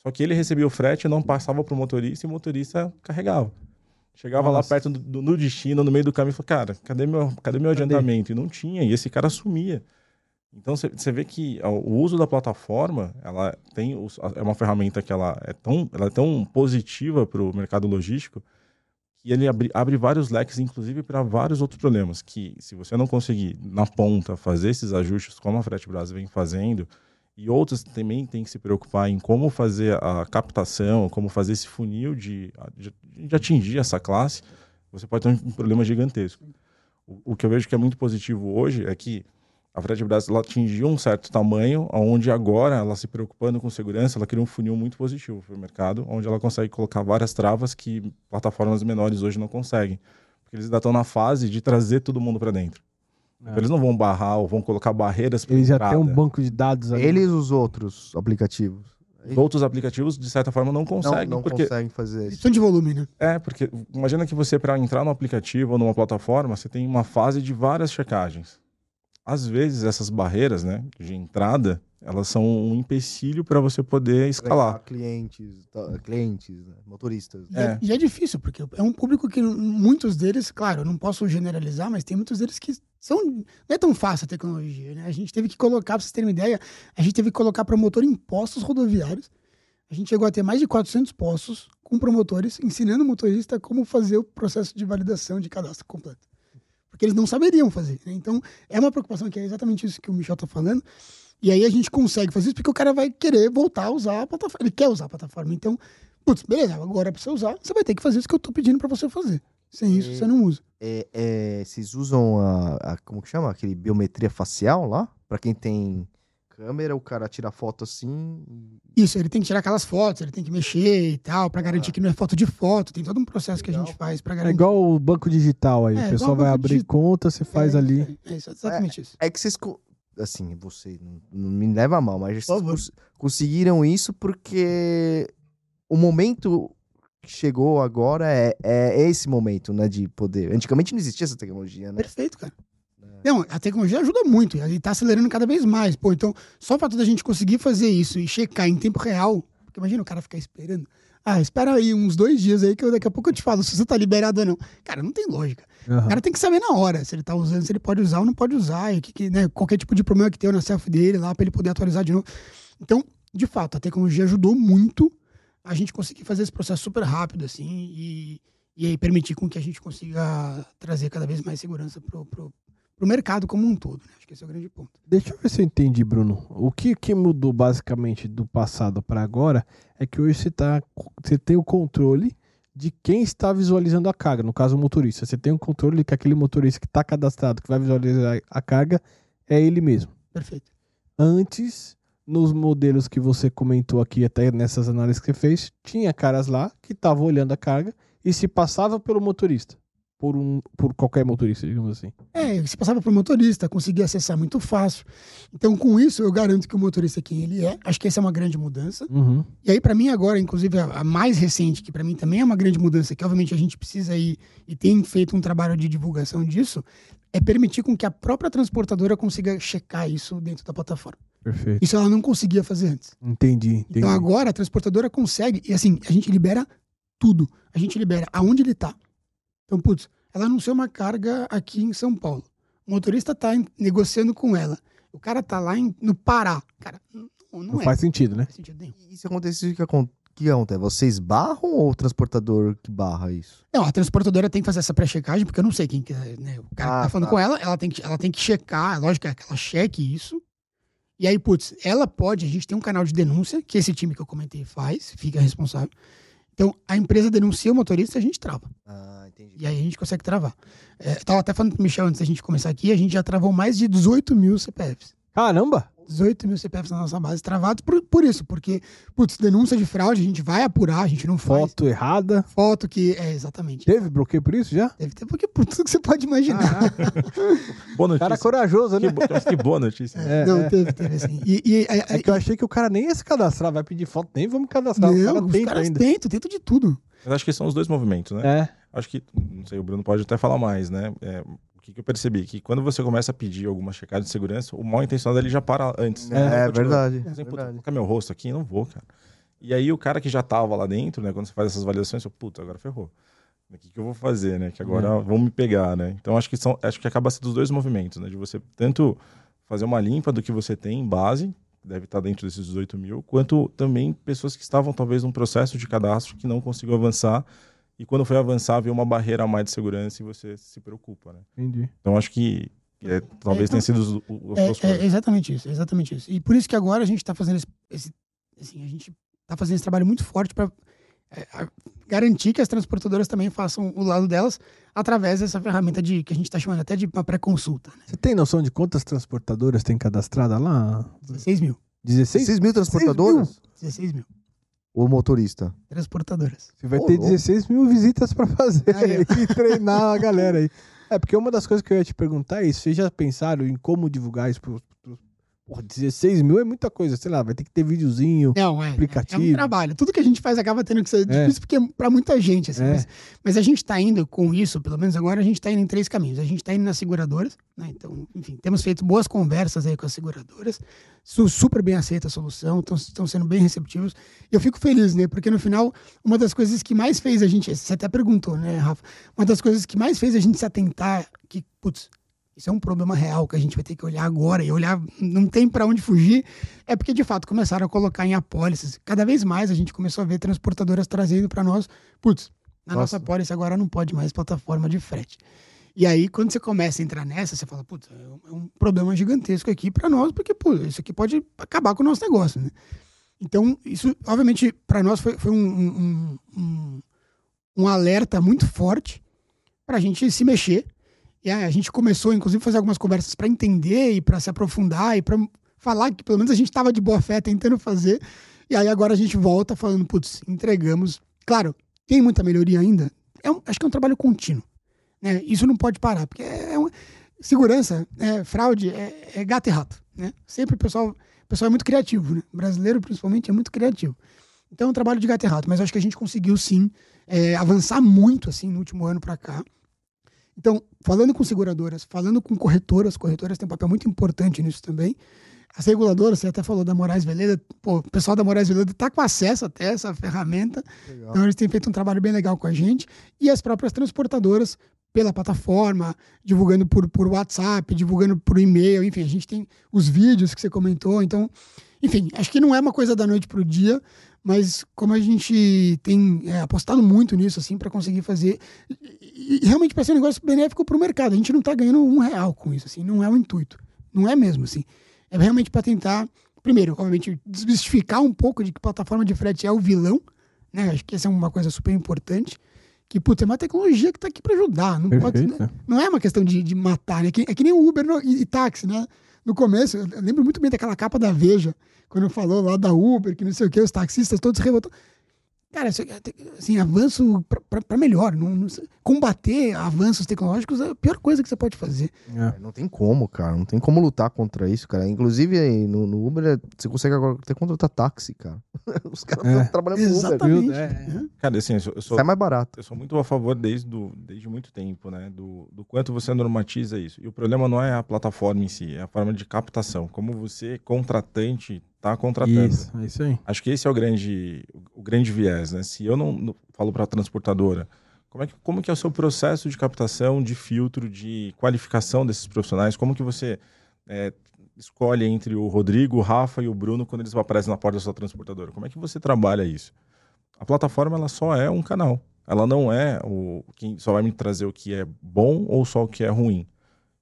só que ele recebia o frete, não passava para o motorista e o motorista carregava. Chegava Nossa. lá perto do, do, no destino, no meio do caminho, e falou, cara, cadê meu, cadê meu cadê? adiantamento? E não tinha, e esse cara sumia. Então você vê que o uso da plataforma, ela tem é uma ferramenta que ela é tão, ela é tão positiva para o mercado logístico que ele abre, abre vários leques, inclusive para vários outros problemas. Que se você não conseguir na ponta fazer esses ajustes, como a Frete Brasil vem fazendo, e outros também têm que se preocupar em como fazer a captação, como fazer esse funil de, de, atingir essa classe, você pode ter um problema gigantesco. O, o que eu vejo que é muito positivo hoje é que a ela atingiu um certo tamanho, onde agora ela se preocupando com segurança, ela cria um funil muito positivo para o mercado, onde ela consegue colocar várias travas que plataformas menores hoje não conseguem. Porque eles ainda estão na fase de trazer todo mundo para dentro. É. Eles não vão barrar ou vão colocar barreiras para Eles já têm um banco de dados ali. Eles os outros aplicativos. Os outros aplicativos, de certa forma, não Não, conseguem. não porque conseguem fazer isso. Questão de volume, né? É, porque imagina que você, para entrar no aplicativo ou numa plataforma, você tem uma fase de várias checagens. Às vezes, essas barreiras né, de entrada, elas são um empecilho para você poder escalar. Clientes, tá, clientes, né, motoristas. E é. E é difícil, porque é um público que muitos deles, claro, eu não posso generalizar, mas tem muitos deles que são. Não é tão fácil a tecnologia, né? A gente teve que colocar, pra vocês terem uma ideia, a gente teve que colocar promotor em postos rodoviários. A gente chegou a ter mais de 400 postos com promotores ensinando o motorista como fazer o processo de validação de cadastro completo. Porque eles não saberiam fazer. né? Então, é uma preocupação que é exatamente isso que o Michel tá falando. E aí a gente consegue fazer isso porque o cara vai querer voltar a usar a plataforma. Ele quer usar a plataforma. Então, putz, beleza, agora é pra você usar, você vai ter que fazer isso que eu tô pedindo pra você fazer. Sem isso, você não usa. É, é, vocês usam a, a- Como que chama? Aquele biometria facial lá? Pra quem tem câmera, o cara tira foto assim. Isso, ele tem que tirar aquelas fotos, ele tem que mexer e tal, pra garantir que não é foto de foto. Tem todo um processo que a Legal. gente faz pra É garantir. igual o banco digital aí. É, o pessoal vai abrir digital. conta, você faz É, ali. É, isso, exatamente isso. É que vocês. Assim, você não, me leva a mal, mas vocês cons- conseguiram isso porque o momento que chegou agora é, é esse momento, né? De poder. Antigamente não existia essa tecnologia, né? Perfeito, cara. Não, a tecnologia ajuda muito, e tá acelerando cada vez mais. Pô, então, só o fato da gente conseguir fazer isso e checar em tempo real, porque imagina o cara ficar esperando. Ah, espera aí uns dois dias aí que eu, daqui a pouco eu te falo se você tá liberado ou não. Cara, não tem lógica. O Aham. cara tem que saber na hora se ele tá usando, se ele pode usar ou não pode usar, e o que, que, né, qualquer tipo de problema que tenha na selfie dele lá, pra ele poder atualizar de novo. Então, de fato, a tecnologia ajudou muito a gente conseguir fazer esse processo super rápido, assim, e, e aí permitir com que a gente consiga trazer cada vez mais segurança pro, pro, pro mercado como um todo. Né? Acho que esse é o grande ponto. Deixa eu ver se eu entendi, Bruno. O que, que mudou basicamente do passado para agora é que hoje você, tá, você tem o controle de quem está visualizando a carga, no caso o motorista. Você tem o controle que aquele motorista que está cadastrado, que vai visualizar a carga, é ele mesmo. Perfeito. Antes, nos modelos que você comentou aqui, até nessas análises que você fez, tinha caras lá que estavam olhando a carga e se passava pelo motorista. Por, um, por qualquer motorista, digamos assim. É, você passava pro motorista, conseguia acessar muito fácil. Então, com isso, eu garanto que o motorista é quem ele é. Acho que essa é uma grande mudança. Uhum. E aí, pra mim, agora, inclusive, a, a mais recente, que pra mim também é uma grande mudança, que obviamente a gente precisa ir e tem feito um trabalho de divulgação disso, é permitir com que a própria transportadora consiga checar isso dentro da plataforma. Perfeito. Isso ela não conseguia fazer antes. Entendi, entendi. Então agora a transportadora consegue, e assim, a gente libera tudo. A gente libera aonde ele tá. Então, putz, ela anunciou uma carga aqui em São Paulo. O motorista tá em- negociando com ela. O cara tá lá em- no Pará. Cara, não, não, Não é. faz sentido, né? Não faz sentido nenhum. E se acontecer, o que acon- o que acontece? Vocês barram ou o transportador que barra isso? Não, a transportadora tem que fazer essa pré-checagem, porque eu não sei quem que é, né? O cara que Ah, tá falando tá. com ela, ela tem, que, ela tem que checar, lógico é que ela cheque isso. E aí, putz, ela pode, a gente tem um canal de denúncia, que esse time que eu comentei faz, fica responsável. Então, a empresa denuncia o motorista e a gente trava. Ah, entendi. E aí a gente consegue travar. É, eu tava até falando pro Michel antes da gente começar aqui, a gente já travou mais de 18 mil CPFs. Caramba! 18 mil CPFs na nossa base travados por, por isso, porque, putz, denúncia de fraude, a gente vai apurar, a gente não faz. Foto errada. Foto que. É, exatamente. Teve bloqueio por isso já? Deve ter, porque por tudo que você pode imaginar. Boa notícia. Cara corajoso, né? que, bo- que boa notícia. É, não, é. teve, teve assim. E, e, é, É que eu achei que o cara nem ia se cadastrar, vai pedir foto, nem vamos cadastrar. o não, cara os tenta caras ainda. tentam, tentam de tudo. Mas acho que são os dois movimentos, né? É. Acho que, não sei, o Bruno pode até falar mais, né? É, o que, que eu percebi? Que quando você começa a pedir alguma checagem de segurança, o mal intencionado ele já para antes. É, Né? Continua. verdade. Exemplo, puta, verdade. colocar meu rosto aqui, não vou, cara. E aí o cara que já tava lá dentro, né? Quando você faz essas validações, você, puta, agora ferrou. O que, que eu vou fazer, né? Que agora É. vão me pegar, né? Então acho que são, acho que acaba sendo os dois movimentos, né? De você tanto fazer uma limpa do que você tem em base, deve estar dentro desses 18 mil, quanto também pessoas que estavam talvez num processo de cadastro que não conseguiu avançar e quando foi avançar viu uma barreira a mais de segurança e você se preocupa, né? Entendi. Então acho que é, talvez É, tenha sido os, os É, é exatamente isso, é exatamente isso. E por isso que agora a gente está fazendo esse, esse- assim, a gente tá fazendo esse trabalho muito forte para garantir que as transportadoras também façam o lado delas através dessa ferramenta de que a gente está chamando até de uma pré-consulta. Né? Você tem noção de quantas transportadoras tem cadastrada lá? 16 mil. 16? 6 mil transportadoras? 16 mil. O motorista? Transportadoras. Você vai Ô, ter louco. 16 mil visitas pra fazer Aí, e treinar a galera aí. É, porque uma das coisas que eu ia te perguntar é isso. Vocês já pensaram em como divulgar isso pros... Porra, 16 mil é muita coisa. Sei lá, vai ter que ter videozinho. Não, é. Aplicativo. É um trabalho. Tudo que a gente faz acaba tendo que ser É. difícil porque é para muita gente. Assim, É. mas, mas a gente está indo com isso, pelo menos agora, a gente está indo em três caminhos. A gente está indo nas seguradoras, né? Então, enfim, temos feito boas conversas aí com as seguradoras. Su- super bem aceita a solução, estão sendo bem receptivos. E eu fico feliz, né? Porque no final, uma das coisas que mais fez a gente. Você até perguntou, né, Rafa? Uma das coisas que mais fez a gente se atentar que, putz, isso é um problema real que a gente vai ter que olhar agora e olhar, não tem para onde fugir, é porque de fato começaram a colocar em apólices. Cada vez mais a gente começou a ver transportadoras trazendo para nós, putz, na nossa Nossa. apólice agora não pode mais plataforma de frete. E aí, quando você começa a entrar nessa, você fala, putz, é um- é problema gigantesco aqui para nós, porque, pô, isso aqui pode acabar com o nosso negócio, né? Então, isso, obviamente, para nós foi, foi um, um, um, um alerta muito forte para a gente se mexer. E a gente começou, inclusive, a fazer algumas conversas para entender e para se aprofundar e para falar que pelo menos a gente estava de boa fé tentando fazer. E aí agora a gente volta falando, putz, entregamos. Claro, tem muita melhoria ainda. É um- acho que é um trabalho contínuo. Né? Isso não pode parar, porque é uma, segurança, é, fraude, é, é gato e rato. Né? Sempre o pessoal, o pessoal é muito criativo. Né? O brasileiro, principalmente, é muito criativo. Então é um trabalho de gato e rato, mas acho que a gente conseguiu sim é, avançar muito assim no último ano para cá. Então, falando com seguradoras, falando com corretoras, corretoras têm um papel muito importante nisso também. As reguladoras, você até falou da Moraes Veleda, pô, o pessoal da Moraes Veleda está com acesso até a essa ferramenta, então eles têm feito um trabalho bem legal com a gente. E as próprias transportadoras, pela plataforma, divulgando por, por WhatsApp, divulgando por e-mail, enfim, a gente tem os vídeos que você comentou. Então, enfim, acho que não é uma coisa da noite para o dia, mas como a gente tem é, apostado muito nisso, assim, para conseguir fazer. E, e realmente para ser um negócio benéfico para o mercado. A gente não está ganhando um real com isso, assim, não é o intuito. Não é mesmo, assim. É realmente para tentar, primeiro, obviamente, desmistificar um pouco de que plataforma de frete é o vilão, né? Acho que essa é uma coisa super importante. Que, putz, é uma tecnologia que está aqui para ajudar. Não, pode, Perfeito. né? não é uma questão de, de matar, né? É que, é que nem o Uber no- e, e táxi, né? No começo, eu lembro muito bem daquela capa da Veja, quando falou lá da Uber, que não sei o que, os taxistas todos revoltados. Cara, é- assim, avanço para melhor. Não, não combater avanços tecnológicos é a pior coisa que você pode fazer. É. Não tem como, cara. Não tem como lutar contra isso, cara. Inclusive, aí, no, no Uber, é- você consegue agora até contratar táxi, cara. Os caras É. estão trabalhando com Uber. Exatamente. É. Uhum. Cara, assim, eu sou, eu sou- Sai mais barato. eu sou muito a favor desde, do, desde muito tempo, né? Do, do quanto você normatiza isso. E o problema não é a plataforma em si, é a forma de captação. Como você, contratante, está contratando. Isso, é isso aí. Acho que esse é o grande, o grande viés, né? Se eu não, não falo para a transportadora, como é, que, como que é o seu processo de captação, de filtro, de qualificação desses profissionais? Como que você é, escolhe entre o Rodrigo, o Rafa e o Bruno quando eles aparecem na porta da sua transportadora? Como é que você trabalha isso? A plataforma ela só é um canal. Ela não é o quem só vai me trazer o que é bom ou só o que é ruim.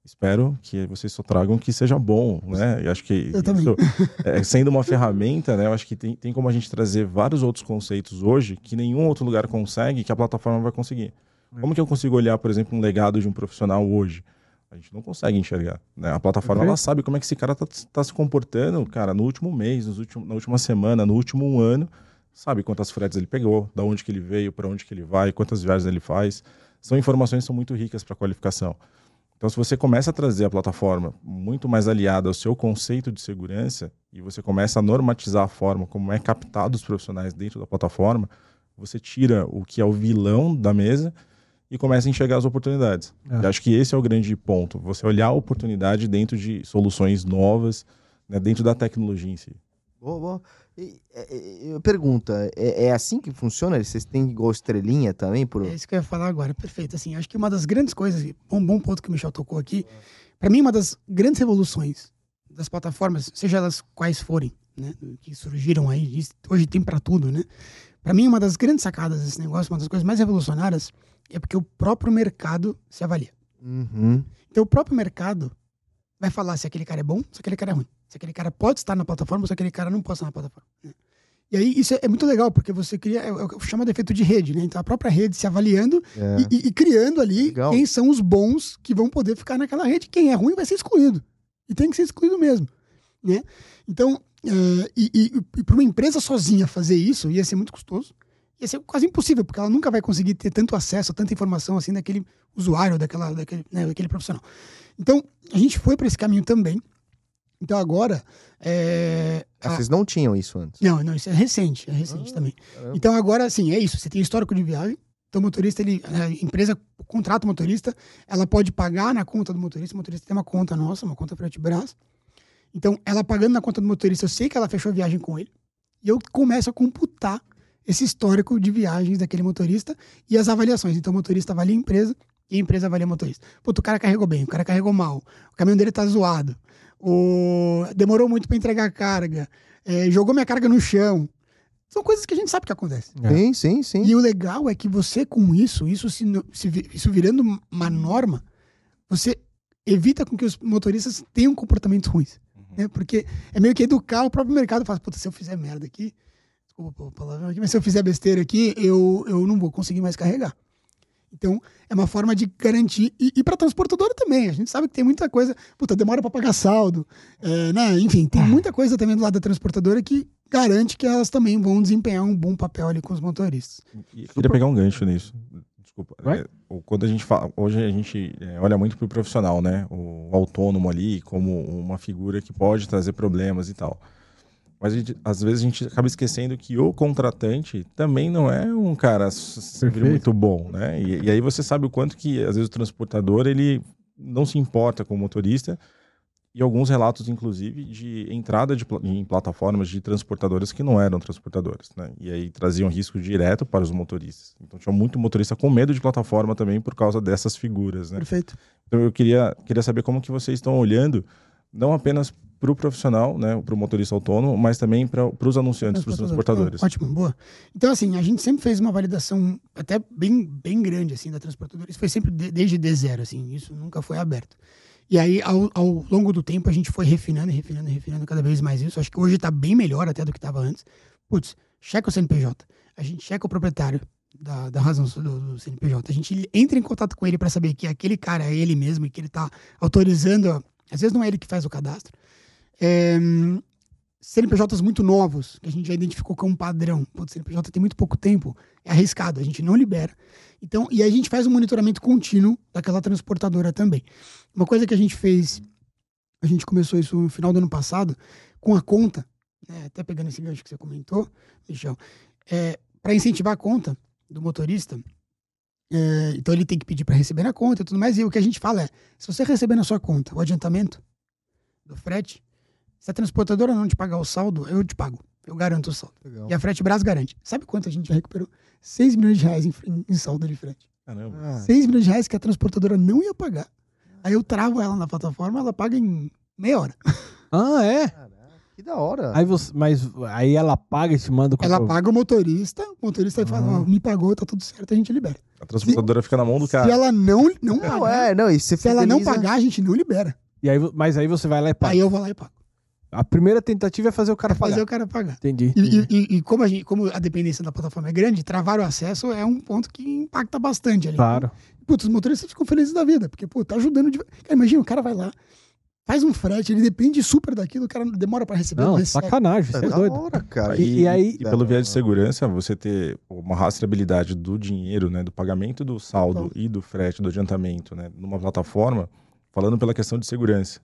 Espero que vocês só tragam que seja bom, né? Eu acho que Eu também. isso, é, sendo uma ferramenta, né? Eu acho que tem, tem como a gente trazer vários outros conceitos hoje que nenhum outro lugar consegue, que a plataforma vai conseguir. Como que eu consigo olhar, por exemplo, um legado de um profissional hoje? A gente não consegue enxergar. Né? A plataforma ela sabe como é que esse cara tá, tá se comportando, cara, no último mês, nos últimos, na última semana, no último ano. Sabe quantas fretes ele pegou, da onde que ele veio, para onde que ele vai, quantas viagens ele faz. São informações que são muito ricas para qualificação. Então, se você começa a trazer a plataforma muito mais aliada ao seu conceito de segurança e você começa a normatizar a forma como é captado os profissionais dentro da plataforma, você tira o que é o vilão da mesa e começa a enxergar as oportunidades. É. Acho que esse é o grande ponto. Você olhar a oportunidade dentro de soluções novas, né, dentro da tecnologia em si. Boa, boa. É, é, eu pergunta, é, é assim que funciona? Vocês têm igual estrelinha também? Por... É isso que eu ia falar agora, perfeito. Assim, acho que uma das grandes coisas, um bom ponto que o Michel tocou aqui, para mim, uma das grandes revoluções das plataformas, seja elas quais forem, né, que surgiram aí, hoje tem para tudo, né? Para mim, uma das grandes sacadas desse negócio, uma das coisas mais revolucionárias, é porque o próprio mercado se avalia. Uhum. Então, o próprio mercado vai falar se aquele cara é bom, se aquele cara é ruim. Se aquele cara pode estar na plataforma ou se aquele cara não pode estar na plataforma. Né? E aí, isso é, muito legal, porque você cria, é, o que chama de efeito de rede, né? Então, a própria rede se avaliando É. e, e- e criando ali Legal. quem são os bons que vão poder ficar naquela rede. Quem é ruim vai ser excluído. E tem que ser excluído mesmo. Né? Então, eh, e, para uma empresa sozinha fazer isso ia ser muito custoso. Ia ser quase impossível, porque ela nunca vai conseguir ter tanto acesso a tanta informação assim daquele usuário, daquela, daquele, né, daquele profissional. Então, a gente foi para esse caminho também. Então, agora. eh, Ah, a- Vocês não tinham isso antes. não, não, isso é recente, é recente Ah, também. caramba. Então agora, assim, é isso. Você tem histórico de viagem. Então o motorista, ele, a empresa contrata o motorista, ela pode pagar na conta do motorista. O motorista tem uma conta nossa, uma conta Fretbras. Então, ela pagando na conta do motorista, eu sei que ela fechou a viagem com ele. E eu começo a computar esse histórico de viagens daquele motorista e as avaliações. Então, o motorista avalia a empresa e a empresa avalia o motorista. Puta, o cara carregou bem, o cara carregou mal, o caminhão dele tá zoado, o... demorou muito para entregar a carga, é, jogou minha carga no chão. São coisas que a gente sabe que acontece. É. Sim, sim, sim. E o legal é que você, com isso, isso, se, se isso virando uma norma, você evita com que os motoristas tenham comportamentos ruins. Né? Porque é meio que educar o próprio mercado. Fala, puta, se eu fizer merda aqui, desculpa o palavrão aqui, mas se eu fizer besteira aqui, eu, eu não vou conseguir mais carregar. Então, é uma forma de garantir. E, e para transportadora também. A gente sabe que tem muita coisa. Puta, demora para pagar saldo. é, né? Enfim, tem muita coisa também do lado da transportadora que garante que elas também vão desempenhar um bom papel ali com os motoristas. E eu queria pegar um gancho nisso. Desculpa. É, o- quando a gente fala, hoje a gente é, olha muito pro profissional, né? O autônomo ali como uma figura que pode trazer problemas e tal. Mas gente- às vezes a gente acaba esquecendo que o contratante também não é um cara Perfeito. muito bom, né? E, e aí você sabe o quanto que às vezes o transportador ele não se importa com o motorista e alguns relatos, inclusive, de entrada de, em plataformas de transportadoras que não eram transportadoras, né? E aí traziam risco direto para os motoristas. Então tinha muito motorista com medo de plataforma também por causa dessas figuras, né? Perfeito. Então eu queria, queria saber como que vocês estão olhando, não apenas para o profissional, né, para o motorista autônomo, mas também para os anunciantes, para os transportadores. Ah, Ótimo, boa. Então, assim, a gente sempre fez uma validação até bem, bem grande, assim, da transportadora. Isso foi sempre de- desde D0, assim, isso nunca foi aberto. E aí, ao, ao longo do tempo, a gente foi refinando, refinando, refinando cada vez mais isso. Acho que hoje está bem melhor até do que estava antes. Putz, checa o CNPJ. A gente checa o proprietário da, da razão do, do CNPJ. A gente entra em contato com ele para saber que aquele cara é ele mesmo e que ele está autorizando. Às vezes não é ele que faz o cadastro. É, CNPJs muito novos, que a gente já identificou como um padrão. Putz, CNPJ tem muito pouco tempo, é arriscado, a gente não libera. Então, e a gente faz um monitoramento contínuo daquela transportadora também. Uma coisa que a gente fez, a gente começou isso no final do ano passado, com a conta, né, até pegando esse gancho que você comentou, Michel, é, para incentivar a conta do motorista, é, então ele tem que pedir para receber na conta e tudo mais, e o que a gente fala é, se você receber na sua conta o adiantamento do frete, se a transportadora não te pagar o saldo, eu te pago. Eu garanto o saldo. Legal. E a Frete Brás garante. Sabe quanto a gente já recuperou? 6 milhões de reais em, em- saldo de frete. Caramba. Ah, 6 milhões de reais que a transportadora não ia pagar. Aí eu travo ela na plataforma, ela paga em meia hora. Ah, é? caraca, que da hora. Aí você, mas aí ela paga e te manda o Ela paga o motorista, o motorista fala, Ah. ó, me pagou, tá tudo certo, a gente libera. A transportadora fica na mão do Se cara. ela não, não não, pagar, é, não, e você se ela não fideliza- pagar, a gente não libera. E aí, mas aí você vai lá e paga. Aí eu vou lá e pago. A primeira tentativa é fazer o cara Pra fazer pagar. o cara pagar. Entendi. E, entendi. e- e- como, a gente, como a dependência da plataforma é grande, travar o acesso é um ponto que impacta bastante ali. Claro. Putz, os motoristas ficam felizes da vida, porque, pô, tá ajudando. De... Cara, imagina, o cara vai lá, faz um frete, ele depende super daquilo, o cara demora pra receber, não, recebe. sacanagem, É você é da doido. hora, cara. E- e aí- E pelo viés de segurança, você ter uma rastreabilidade do dinheiro, né, do pagamento do saldo Total. e do frete, do adiantamento, né, numa plataforma, falando pela questão de segurança.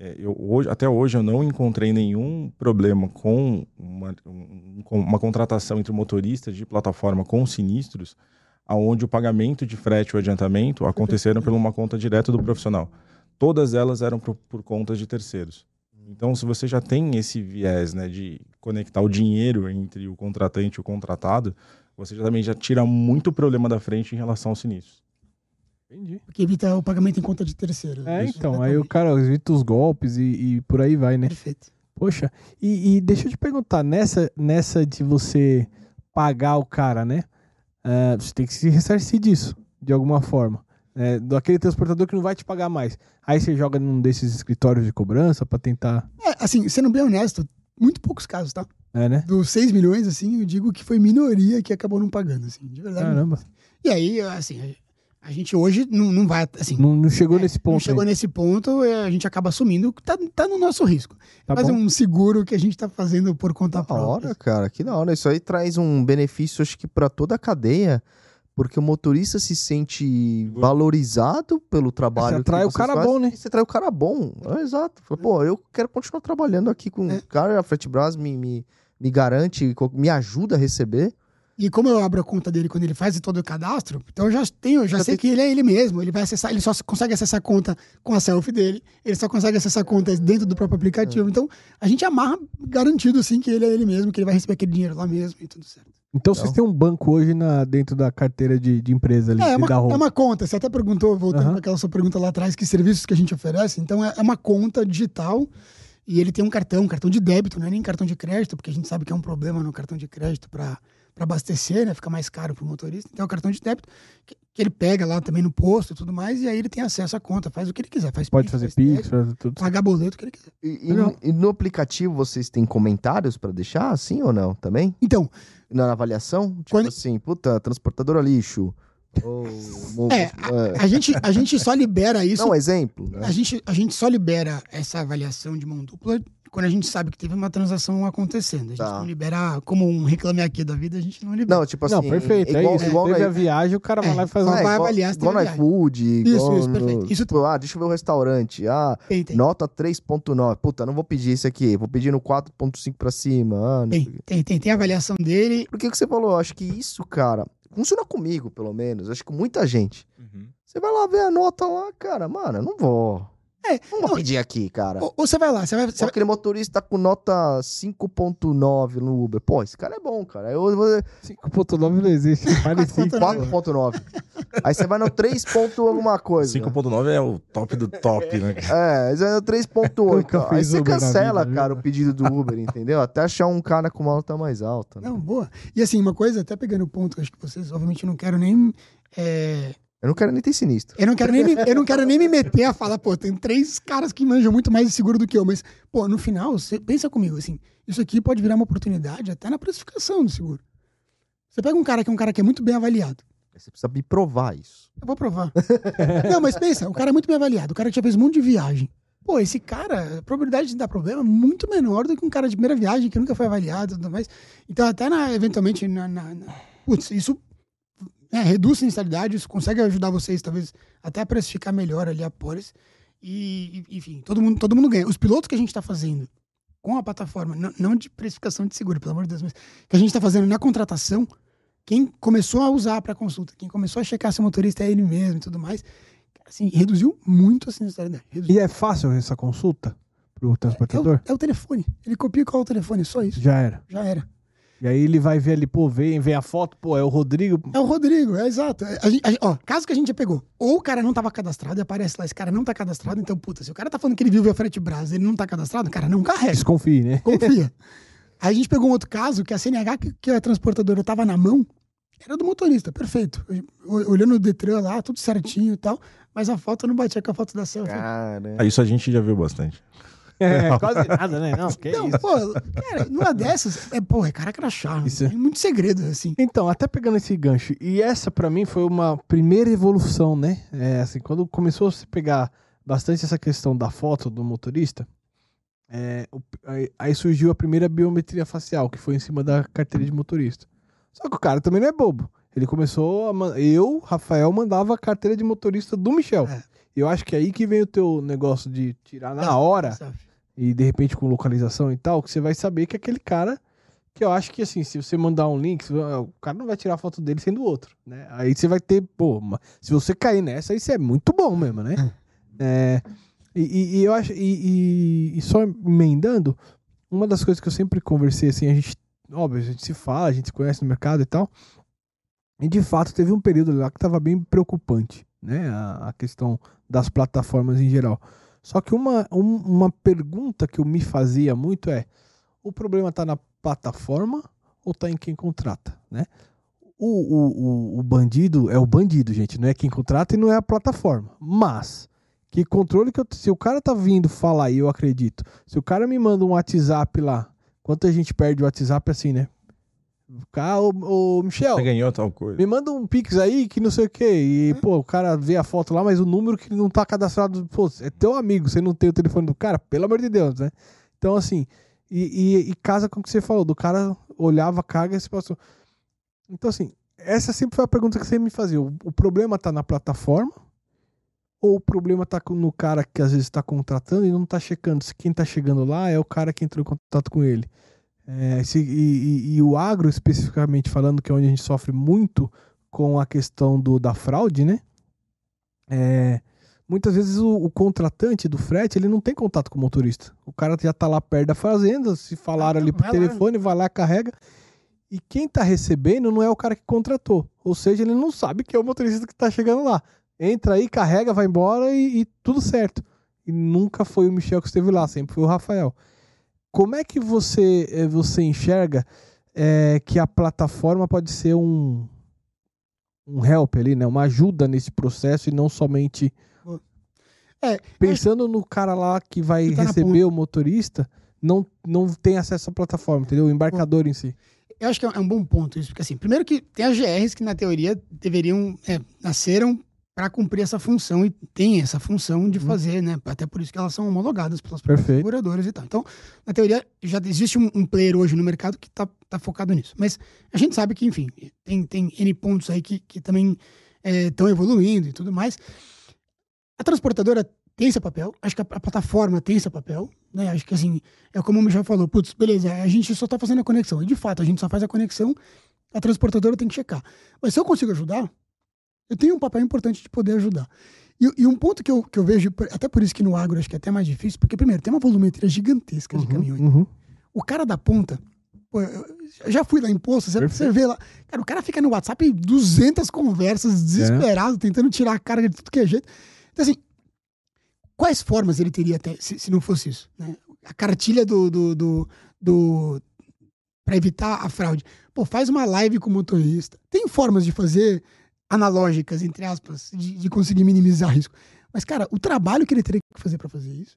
É, eu, hoje, até hoje eu não encontrei nenhum problema com uma, um- com uma contratação entre motoristas de plataforma com sinistros, aonde o pagamento de frete ou adiantamento aconteceram por uma conta direta do profissional. Todas elas eram por, por contas de terceiros. Então, se você já tem esse viés né, de conectar o dinheiro entre o contratante e o contratado, você já também já tira muito problema da frente em relação ao sinistro. Entendi. Porque evita o pagamento em conta de terceiro. É, Isso, então, aí o cara evita os golpes e, e por aí vai, né? Perfeito. Poxa, e, e deixa eu te perguntar, nessa, nessa de você pagar o cara, né? é, você tem que se ressarcir disso, de alguma forma. É, daquele transportador que não vai te pagar mais. Aí você joga num desses escritórios de cobrança pra tentar. É, assim, sendo bem honesto, muito poucos casos, tá? É, né? Dos 6 milhões, assim, eu digo que foi minoria que acabou não pagando, assim, de verdade. Caramba. E aí, assim, a, gente hoje não, não vai, assim, Não, não chegou é, nesse ponto. não chegou aí. nesse ponto, é, a gente acaba assumindo que tá, tá no nosso risco. Tá Fazer bom. um seguro que a gente tá fazendo por conta Da própria. hora, cara, que da hora. Isso aí traz um benefício, acho que pra toda a cadeia, porque o motorista se sente valorizado pelo trabalho. Você atrai que o cara fazem, bom, né? e Você atrai o cara bom. É, exato. Fala, Pô, eu quero continuar trabalhando aqui com É. o cara, a Fretbras me, me, me garante, me ajuda a receber. E como eu abro a conta dele quando ele faz todo o cadastro, então eu já tenho, eu já Já sei tem- que ele é ele mesmo. Ele vai acessar, ele só consegue acessar a conta com a selfie dele, ele só consegue acessar a conta dentro do próprio aplicativo. Então, a gente amarra garantido assim que ele é ele mesmo, que ele vai receber aquele dinheiro lá mesmo e tudo certo. Então vocês têm um banco hoje na, dentro da carteira de, de empresa ali, É, é uma, é uma conta. Você até perguntou, voltando Aham. para aquela sua pergunta lá atrás, que serviços que a gente oferece. Então, é, é uma conta digital e ele tem um cartão, um cartão de débito, não é nem cartão de crédito, porque a gente sabe que é um problema no cartão de crédito para abastecer, né? Fica mais caro para o motorista. Então, é o cartão de débito que, que ele pega lá também no posto e tudo mais, e aí ele tem acesso à conta, faz o que ele quiser. Faz Pode fazer faz Pix, fazer tudo. pagar boleto, o que ele quiser. E, e- Legal. e no aplicativo vocês têm comentários pra deixar, assim ou não? Também? Então, Na avaliação? Tipo Quando- assim, puta, transportadora lixo. Ou, É, a gente, a gente só libera isso Não, um exemplo. né? A gente, a gente só libera essa avaliação de mão dupla quando a gente sabe que teve uma transação acontecendo. A gente Tá. não libera, como um reclame aqui da vida, a gente não libera. Não, tipo assim. não, perfeito. Igual, é isso. igual Teve a viagem, o cara vai É, lá e faz uma. É, vai igual, avaliar se igual no iFood, Isso, igual isso, perfeito. Isso tipo, ah, deixa eu ver o restaurante. Ah, Tem, tem. nota 3.9. Puta, não vou pedir esse aqui. Vou pedir no 4.5 pra cima. Ah, Tem, tem, tem, tem a avaliação dele. Porque o que você falou, eu acho que isso, cara, funciona comigo, pelo menos. Acho que com muita gente. Uhum. Você vai lá ver a nota lá, cara. Mano, eu não vou. É, vou não, pedir aqui, cara. ou, ou você vai lá, você vai. Você Só vai aquele motorista com nota 5.9 no Uber. Pô, esse cara é bom, cara. Eu vou 5.9 não existe. Parecido. 4.9. Aí você vai no 3. ponto alguma coisa. 5.9 é o top do top, né? É, você vai no 3.8. Nunca Aí você Uber cancela, vida, cara, viu? o pedido do Uber, entendeu? Até achar um cara com uma nota mais alta. né? Não, boa. E assim, uma coisa, até pegando o ponto, acho que vocês, obviamente, não quero nem. é, Eu não quero nem ter sinistro. Eu não quero nem me, eu não quero nem me meter a falar, pô, tem três caras que manjam muito mais de seguro do que eu, mas, pô, no final, você pensa comigo, assim, isso aqui pode virar uma oportunidade até na precificação do seguro. Você pega um cara que é um cara que é muito bem avaliado. Você precisa me provar isso. Eu vou provar. não, mas pensa, o cara é muito bem avaliado, o cara que já fez um monte de viagem. Pô, esse cara, a probabilidade de dar problema é muito menor do que um cara de primeira viagem que nunca foi avaliado e tudo mais. Então, até na, eventualmente, na, na- na- putz, isso é, reduz sinistralidade, isso consegue ajudar vocês, talvez, até a precificar melhor ali a pólice. E, enfim, todo mundo, todo mundo ganha. Os pilotos que a gente está fazendo com a plataforma, não, não de precificação de seguro, pelo amor de Deus, mas que a gente está fazendo na contratação, quem começou a usar para consulta, quem começou a checar se o motorista é ele mesmo e tudo mais, assim, reduziu muito a sinistralidade. Reduziu. E é fácil essa consulta É o, transportador? é o telefone. Ele copia qual é o telefone, só isso. Já era. Já era. E aí ele vai ver ali, pô, vem, vem a foto, pô, é o Rodrigo. É o Rodrigo, é exato. A gente- a gente- ó, caso que a gente já pegou, ou o cara não tava cadastrado e aparece lá, esse cara não tá cadastrado, então, puta, se o cara tá falando que ele viu via frete Brasa ele não tá cadastrado, o cara não carrega. Desconfie, né? Confia. Aí a gente pegou um outro caso que a CNH que, que a transportadora tava na mão era do motorista, perfeito. Olhando o Detran lá, tudo certinho e tal, mas a foto não batia com a foto da selfie. Cara. Ah, isso a gente já viu bastante. É, quase nada, né? Não, que Não, isso. pô, cara, numa dessas, é, pô, é cara crachá. Isso. Tem muito segredo, assim. Então, até pegando esse gancho, e essa pra mim foi uma primeira evolução, né? É, assim, quando começou a se pegar bastante essa questão da foto do motorista, é, aí, surgiu a primeira biometria facial, que foi em cima da carteira de motorista. Só que o cara também não é bobo. Ele começou a. Eu, Rafael, mandava a carteira de motorista do Michel. É. E eu acho que é aí que vem o teu negócio de tirar na hora. E de repente com localização e tal, que você vai saber que é aquele cara que eu acho que assim, se você mandar um link, vai- o cara não vai tirar a foto dele sendo outro, né? Aí você vai ter, pô, se você cair nessa, aí você é muito bom mesmo, né? É, e, e- e eu acho, e, e- e só emendando, uma das coisas que eu sempre conversei, assim, a gente, óbvio, a gente se fala, a gente se conhece no mercado e tal, e de fato teve um período lá que tava bem preocupante, né? A, a questão das plataformas em geral. Só que uma, um- uma pergunta que eu me fazia muito é: o problema está na plataforma ou está em quem contrata, né? O, o, o, o bandido é o bandido, gente, não é quem contrata e não é a plataforma. Mas, que controle que eu. Se o cara tá vindo falar e eu acredito, se o cara me manda um WhatsApp lá, quanta gente perde o WhatsApp assim, né? O cara, ô, ô, Michel, Você ganhou tal coisa. me manda um Pix aí que não sei o que. E, pô, o cara vê a foto lá, mas o número que não tá cadastrado, pô, é teu amigo, você não tem o telefone do cara, pelo amor de Deus, né? Então, assim, e, e- e casa com o que você falou, do cara olhava a carga e se passou. Então, assim, essa sempre foi a pergunta que você me fazia. O, o problema tá na plataforma? Ou o problema tá com- no cara que às vezes está contratando e não tá checando se quem tá chegando lá é o cara que entrou em contato com ele? É, se- e, e- e o agro, especificamente falando, que é onde a gente sofre muito com a questão do, da fraude, né? É, muitas vezes o, o contratante do frete ele não tem contato com o motorista. O cara já tá lá perto da fazenda, se falaram Ah, ali por lá. telefone, vai lá, carrega. E quem tá recebendo não é o cara que contratou. Ou seja, ele não sabe que é o motorista que tá chegando lá. Entra aí, carrega, vai embora e, e tudo certo. E nunca foi o Michel que esteve lá, sempre foi o Rafael. Como é que você, eh, você enxerga eh, que a plataforma pode ser um, um help ali, né? Uma ajuda nesse processo e não somente É, pensando no cara lá que vai Que tá receber o motorista, não, não tem acesso à plataforma, entendeu? O embarcador em si. Eu acho que é um bom ponto isso, porque assim, primeiro que tem as GRs que na teoria deveriam, é, nasceram para cumprir essa função e tem essa função de Uhum. fazer, né? Até por isso que elas são homologadas pelas seguradoras e tal. Então, na teoria, já existe um, um player hoje no mercado que tá, tá focado nisso. Mas a gente sabe que, enfim, tem, tem N pontos aí que, que também estão evoluindo e tudo mais. A transportadora tem seu papel, acho que a, a plataforma tem seu papel, né? Acho que assim, é como o Michel falou, putz, beleza, a gente só tá fazendo a conexão. E de fato, a gente só faz a conexão, a transportadora tem que checar. Mas se eu consigo ajudar, eu tenho um papel importante de poder ajudar. E, e um ponto que eu, que eu vejo, até por isso que no agro acho que é até mais difícil, porque primeiro, tem uma volumetria gigantesca de caminhões. Uhum. O cara da ponta, pô, já fui lá em posto, você, você vê lá, cara, o cara fica no WhatsApp 200 conversas, desesperado, tentando tirar a carga de tudo que é jeito. Então, assim, quais formas ele teria até, se, se não fosse isso? Né? A cartilha do, do, do, do para evitar a fraude. Pô, faz uma live com o motorista. Tem formas de fazer analógicas, entre aspas, de, de conseguir minimizar risco. Mas, cara, o trabalho que ele teria que fazer para fazer isso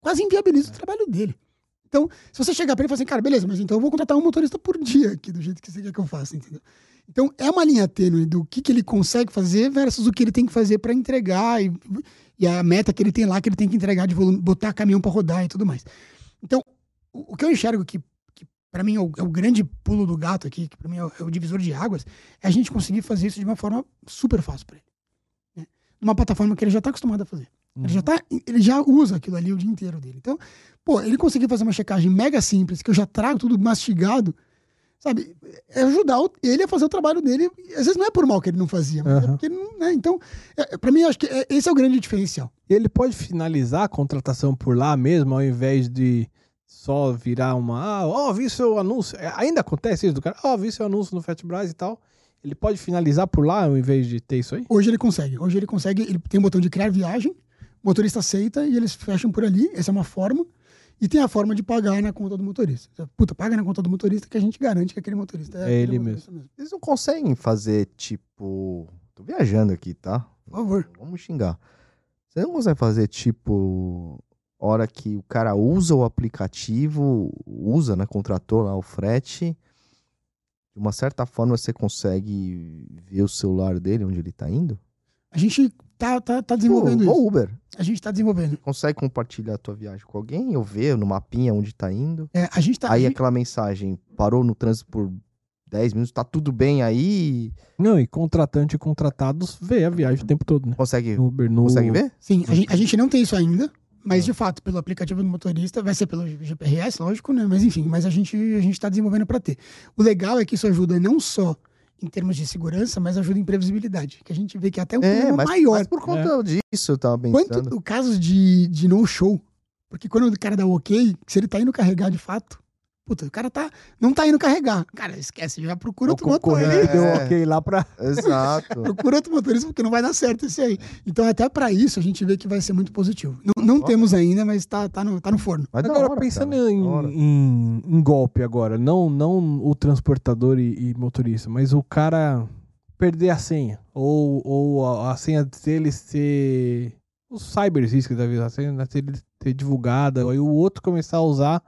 quase inviabiliza o trabalho dele. Então, se você chegar para ele e falar assim, cara, beleza, mas então eu vou contratar um motorista por dia aqui, do jeito que você quer que eu faça, entendeu? Então, é uma linha tênue do que, que ele consegue fazer versus o que ele tem que fazer para entregar e, e a meta que ele tem lá, que ele tem que entregar de volume, botar caminhão para rodar e tudo mais. Então, o, o que eu enxergo que, que para mim é o, é o grande pulo do gato aqui, que para mim é o, é o divisor de águas, é a gente conseguir fazer isso de uma forma super fácil para ele. Né? Numa plataforma que ele já está acostumado a fazer. Ele, já tá, ele já usa aquilo ali o dia inteiro dele. Então, pô, ele conseguir fazer uma checagem mega simples, que eu já trago tudo mastigado, sabe? É ajudar ele a fazer o trabalho dele. Às vezes não é por mal que ele não fazia, mas é Aham. porque ele não. Né? Então, é, para mim, eu acho que é- esse é o grande diferencial. Ele pode finalizar a contratação por lá mesmo, ao invés de só virar uma. Ah, ó, vi seu anúncio. É, ainda acontece isso do cara? Ó, vi seu anúncio no Fatbras e tal. Ele pode finalizar por lá ao invés de ter isso aí? Hoje ele consegue. Hoje ele consegue. Ele tem um botão de criar viagem, o motorista aceita e eles fecham por ali. Essa é uma forma. E tem a forma de pagar na conta do motorista. Puta, paga na conta do motorista que a gente garante que aquele motorista é, É ele motorista Eles não conseguem fazer tipo. Tô viajando aqui, tá? Por favor. Vamos xingar. Você não consegue fazer tipo. Hora que o cara usa o aplicativo, usa, né? Contratou lá o frete. De uma certa forma você consegue ver o celular dele, onde ele tá indo? A gente tá, tá, tá desenvolvendo Pô, isso. Uber. A gente tá desenvolvendo. Consegue compartilhar a tua viagem com alguém ou ver no mapinha onde tá indo? É, a gente tá. Aí gente- aquela mensagem, parou no trânsito por 10 minutos, tá tudo bem aí? Não, e contratante e contratados vê a viagem o tempo todo, né? Consegue, No Uber, no... consegue ver? Sim, a gente, a gente não tem isso ainda. Mas de fato, pelo aplicativo do motorista, vai ser pelo GPRS, lógico, né? Mas enfim, mas a gente, a gente tá desenvolvendo para ter. O legal é que isso ajuda não só em termos de segurança, mas ajuda em previsibilidade, que a gente vê que até um É, problema mas, maior. mas por conta disso eu tava Quanto pensando. o casos de, de no-show, porque quando o cara dá o ok, se ele tá indo carregar de fato, Puta, o cara tá, não tá indo carregar. Cara, esquece, já procura O outro motor. concorrente É. deu ok lá pra. Exato. Procura outro motorista porque não vai dar certo esse aí. Então, até pra isso, a gente vê que vai ser muito positivo. Não, temos ainda, mas tá, tá, no, tá no forno. Mas Agora, hora, pensando em, em- em golpe agora, não, não o transportador e, e motorista, mas o cara perder a senha. Ou, ou a, a senha dele ser. Os cyber riscos da vida, a senha dele ter divulgada, aí o outro começar a usar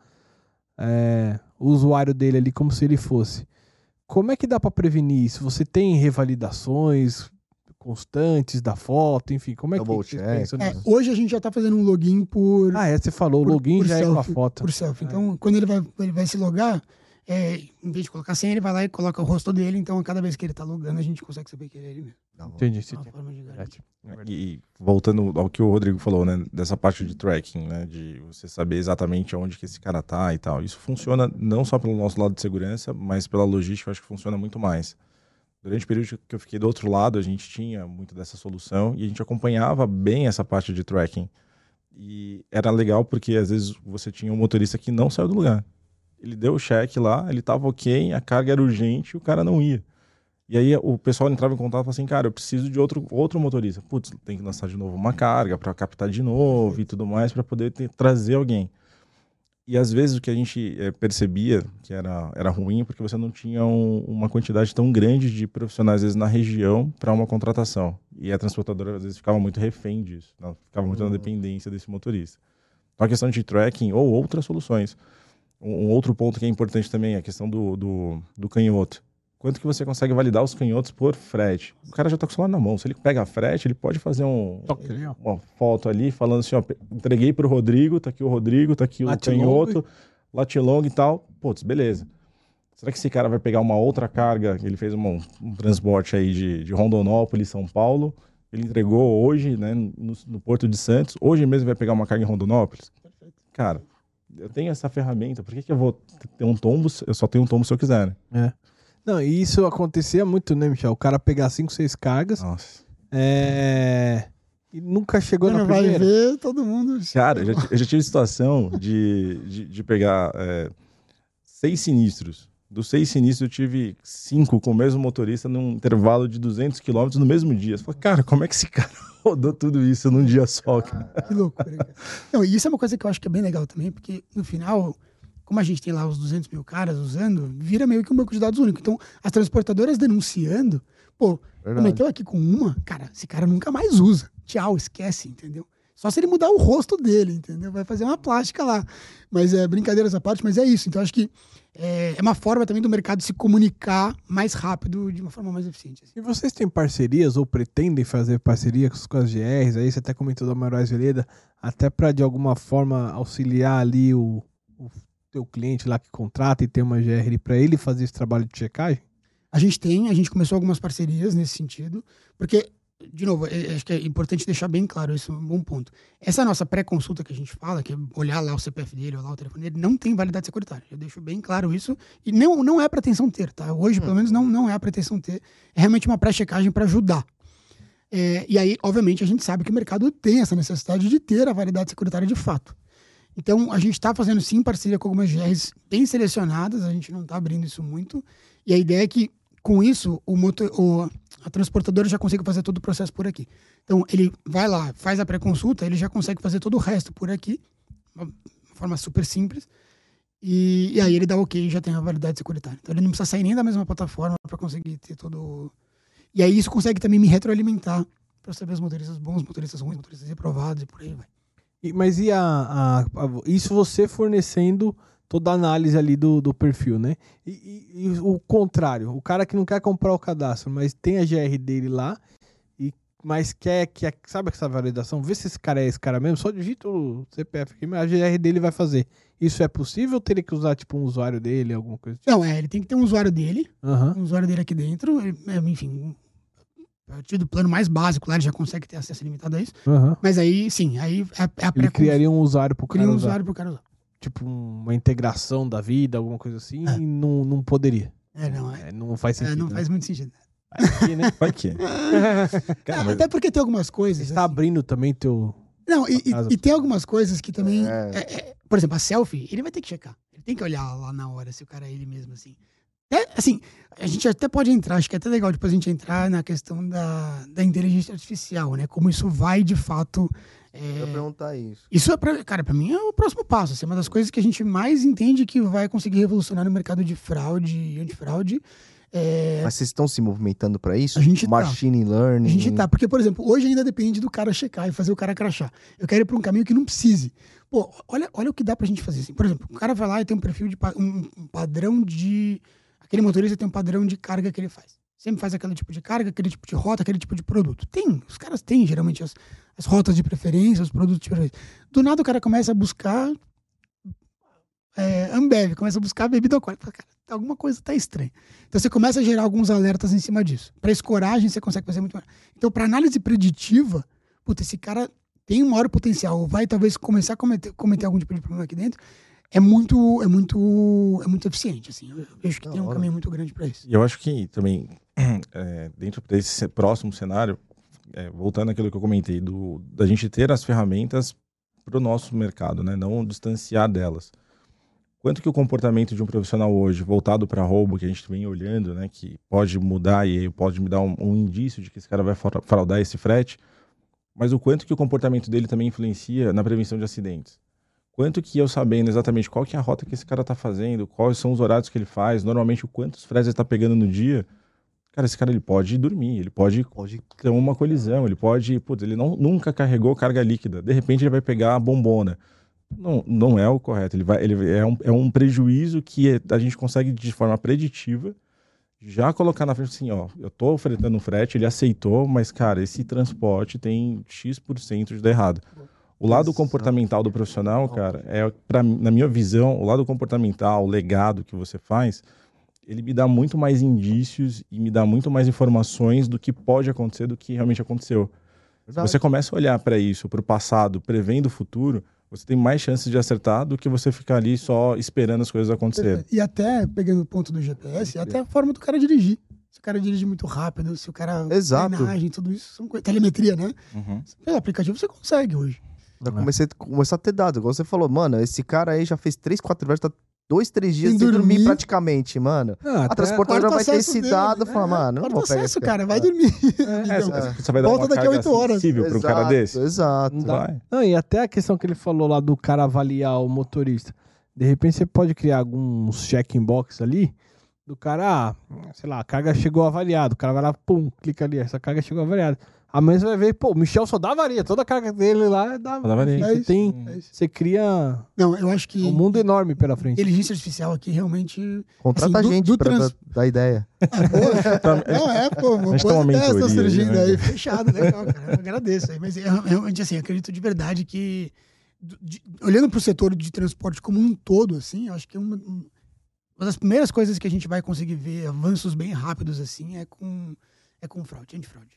é, o usuário dele ali como se ele fosse. Como é que dá pra prevenir isso? Você tem revalidações constantes da foto, enfim, como é que Double vocês check. pensam É, nisso? hoje a gente já tá fazendo um login por, Ah, é, você falou, o por- login por já é com a selfie, foto. por selfie. Então, quando ele vai, ele vai se logar, é, em vez de colocar senha, ele vai lá e coloca o rosto dele. Então, cada vez que ele tá logando, a gente consegue saber que ele é ele mesmo. Hora. Entendi, sim. E voltando ao que o Rodrigo falou, né, dessa parte de tracking, né, de você saber exatamente onde que esse cara tá e tal. Isso funciona não só pelo nosso lado de segurança, mas pela logística, eu acho que funciona muito mais. Durante o período que eu fiquei do outro lado, a gente tinha muito dessa solução e a gente acompanhava bem essa parte de tracking. E era legal porque às vezes você tinha um motorista que não saiu do lugar. Ele deu o cheque lá, ele tava ok, a carga era urgente, o cara não ia. E aí o pessoal entrava em contato e falava assim, cara, eu preciso de outro, outro motorista. Putz, tem que lançar de novo uma carga para captar de novo e tudo mais para poder ter- trazer alguém. E às vezes o que a gente eh, percebia que era, era ruim porque você não tinha um- uma quantidade tão grande de profissionais às vezes na região para uma contratação. E a transportadora às vezes ficava muito refém disso, ela ficava muito na dependência desse motorista. Então a questão de tracking ou outras soluções. Um, um outro ponto que é importante também é a questão do, do, do canhoto quanto que você consegue validar os canhotos por frete. O cara já tá com o celular na mão. Se ele pega a frete, ele pode fazer um, ali, uma foto ali falando assim, ó, entreguei pro Rodrigo, tá aqui o Rodrigo, tá aqui o Latilong. canhoto, latilong e tal. Putz, beleza. Será que esse cara vai pegar uma outra carga? Ele fez uma- um transporte aí de, de Rondonópolis, São Paulo. Ele entregou hoje, né, no, no Porto de Santos. Hoje mesmo vai pegar uma carga em Rondonópolis. Cara, eu tenho essa ferramenta. Por que, que eu vou ter um tombo? Eu só tenho um tombo se eu quiser, né? Não, e isso acontecia muito, né, Michel? O cara pegar 5, 6 cargas Nossa. é... e nunca chegou na Quando vai primeira. ver, todo mundo... Cara, eu já, eu já tive situação de, de, de pegar é, seis sinistros. Dos seis sinistros, eu tive cinco com o mesmo motorista num intervalo de 200 quilômetros no mesmo dia. Você fala, cara, como é que esse cara rodou tudo isso num dia só? Cara? Que loucura, cara. Não, e isso é uma coisa que eu acho que é bem legal também, porque no final, como a gente tem lá os 200 mil caras usando, vira meio que um banco de dados único. Então, as transportadoras denunciando, pô, Verdade. cometeu aqui com uma, cara, esse cara nunca mais usa. Tchau, esquece, entendeu? Só se ele mudar o rosto dele, entendeu? Vai fazer uma plástica lá. Mas é brincadeiras à parte, mas é isso. Então, acho que é, é uma forma também do mercado se comunicar mais rápido, de uma forma mais eficiente. assim. E vocês têm parcerias ou pretendem fazer parcerias com as GRs? Aí você até comentou da Moraes Veleda, até para de alguma forma auxiliar ali o, o teu cliente lá que contrata e tem uma GR para ele fazer esse trabalho de checagem? A gente tem, a gente começou algumas parcerias nesse sentido, porque, de novo, é- acho que é importante deixar bem claro isso, é um bom ponto. Essa nossa pré-consulta que a gente fala, que é olhar lá o CPF dele, olhar o telefone dele, não tem validade securitária. Eu deixo bem claro isso. E não, não é pretensão ter, tá? Hoje, pelo menos, não, não é a pretensão ter. É realmente uma pré-checagem para ajudar. É, e aí, obviamente, a gente sabe que o mercado tem essa necessidade de ter a validade securitária de fato. Então, a gente está fazendo sim parceria com algumas GRs bem selecionadas, a gente não está abrindo isso muito. E a ideia é que, com isso, o motor, o, a transportadora já consegue fazer todo o processo por aqui. Então, ele vai lá, faz a pré-consulta, ele já consegue fazer todo o resto por aqui, uma, forma super simples. E, e aí ele dá ok e já tem a validade securitária. Então, ele não precisa sair nem da mesma plataforma para conseguir ter todo. E aí, isso consegue também me retroalimentar para saber os motoristas bons, motoristas ruins, motoristas reprovados e por aí vai. E- mas e a, a- a- Isso você fornecendo toda a análise ali do, do perfil, né? E, e- e o contrário, o cara que não quer comprar o cadastro, mas tem a GR dele lá, e, mas quer que. Sabe essa validação? Vê se esse cara é esse cara mesmo, só digita o CPF aqui, mas a GR dele vai fazer. Isso é possível ou teria que usar, tipo, um usuário dele, alguma coisa? tipo? Não, é, ele tem que ter um usuário dele, Aham. um usuário dele aqui dentro, ele- é, enfim, a partir do plano mais básico lá, ele já consegue ter acesso ilimitado a isso. Aham. Mas aí, sim, aí é, é a Ele pré criaria um usuário pro cara cria um usar. usuário pro cara usar. Tipo, uma integração da vida, alguma coisa assim, É. e não, não poderia. É, não, é, É, não faz é, sentido. não né? faz muito sentido. Aqui, né? Vai que. Cara, mas Até porque tem algumas coisas. Você está assim. abrindo também teu, Não, e, e- casa. e tem algumas coisas que também. É. é, é, por exemplo, a selfie, ele vai ter que checar. Ele tem que olhar lá na hora se o cara é ele mesmo, assim. É, assim, a gente até pode entrar, acho que é até legal depois a gente entrar na questão da, da inteligência artificial, né? Como isso vai de fato. é, Eu perguntar isso. isso é pra, cara, pra mim é o próximo passo. Assim, é uma das coisas que a gente mais entende que vai conseguir revolucionar no mercado de fraude e antifraude. É, Mas vocês estão se movimentando pra isso? A gente tá. Machine learning. a gente tá, porque, por exemplo, hoje ainda depende do cara checar e fazer o cara crachar. Eu quero ir pra um caminho que não precise. Pô, olha, olha o que dá pra gente fazer. Assim. Por exemplo, o cara vai lá e tem um perfil de um padrão de. Aquele motorista tem um padrão de carga que ele faz. Sempre faz aquele tipo de carga, aquele tipo de rota, aquele tipo de produto. Tem, os caras têm geralmente as, as rotas de preferência, os produtos de preferência. Do nada o cara começa a buscar é, Ambev, começa a buscar bebida alcoólica. Cara, alguma coisa tá estranha. Então você começa a gerar alguns alertas em cima disso. Para escoragem você consegue fazer muito mais. Então, para análise preditiva, puta, esse cara tem um maior potencial, ou vai talvez começar a cometer, cometer algum tipo de problema aqui dentro, é muito, é muito, é muito eficiente. Assim. Eu vejo que tem um caminho muito grande para isso. E eu acho que também, é, dentro desse próximo cenário, é, voltando àquilo que eu comentei, do, da gente ter as ferramentas para o nosso mercado, né? não distanciar delas. Quanto que o comportamento de um profissional hoje, voltado para roubo, que a gente vem olhando, né, que pode mudar e pode me dar um, um indício de que esse cara vai fra- fraudar esse frete, mas o quanto que o comportamento dele também influencia na prevenção de acidentes. Quanto que eu sabendo exatamente qual que é a rota que esse cara está fazendo, quais são os horários que ele faz, normalmente o quantos fretes ele está pegando no dia, cara, esse cara ele pode dormir, ele pode Pode. ter uma colisão, ele pode, putz, ele não, nunca carregou carga líquida, de repente ele vai pegar a bombona. Não, não é o correto, ele vai, ele é um, é um prejuízo que a gente consegue de forma preditiva já colocar na frente assim, ó, eu tô ofertando um frete, ele aceitou, mas cara, esse transporte tem X% de dar errado. O lado Exato. comportamental do profissional, cara, é pra, na minha visão, o lado comportamental, o legado que você faz, ele me dá muito mais indícios e me dá muito mais informações do que pode acontecer do que realmente aconteceu. Você começa a olhar para isso, para o passado, prevendo o futuro, você tem mais chances de acertar do que você ficar ali só esperando as coisas acontecerem. E até, pegando o ponto do GPS, até a forma do cara dirigir. Se o cara dirige muito rápido, se o cara. Exato. Frenagem, tudo isso são coisas. Telemetria, né? Uhum. Pelo aplicativo você consegue hoje. Eu comecei a começar a ter dados. Igual você falou, mano, esse cara aí já fez três, quatro vezes, tá dois, três dias Sem sem, dormir. dormir. praticamente, mano. Não, A transportadora vai ter esse dele, dado e né? falar, mano, não vou pegar acesso, esse cara, vai dormir. É, Então, você- você vai dar volta uma daqui a carga oito horas. sensível para um cara Exato, desse? Exato. Não. Vai. Não, e até a questão que ele falou lá do cara avaliar o motorista. De repente você pode criar alguns check-in box ali do cara, ah, sei lá, a carga chegou avaliada. O cara vai lá, pum, clica ali, essa carga chegou avaliada. Amanhã você vai ver, pô, o Michel só dá avaria. Toda a carga dele lá dá dá. Enfim, É Você, isso, tem, é você cria Não, eu acho que um mundo enorme pela frente. inteligência artificial aqui realmente. Contrata Assim, a do- gente do pra trans- dar, ideia. É, boa. Não, é, pô, uma A gente boa tem uma ideia, estão mentoria, surgindo né? aí, fechado, legal, cara. Eu agradeço aí. Mas eu, realmente, assim, acredito de verdade que, do- de- olhando para o setor de transporte como um todo, assim, eu acho que uma, um- uma das primeiras coisas que a gente vai conseguir ver avanços bem rápidos, assim, é com, é com fraude, antifraude.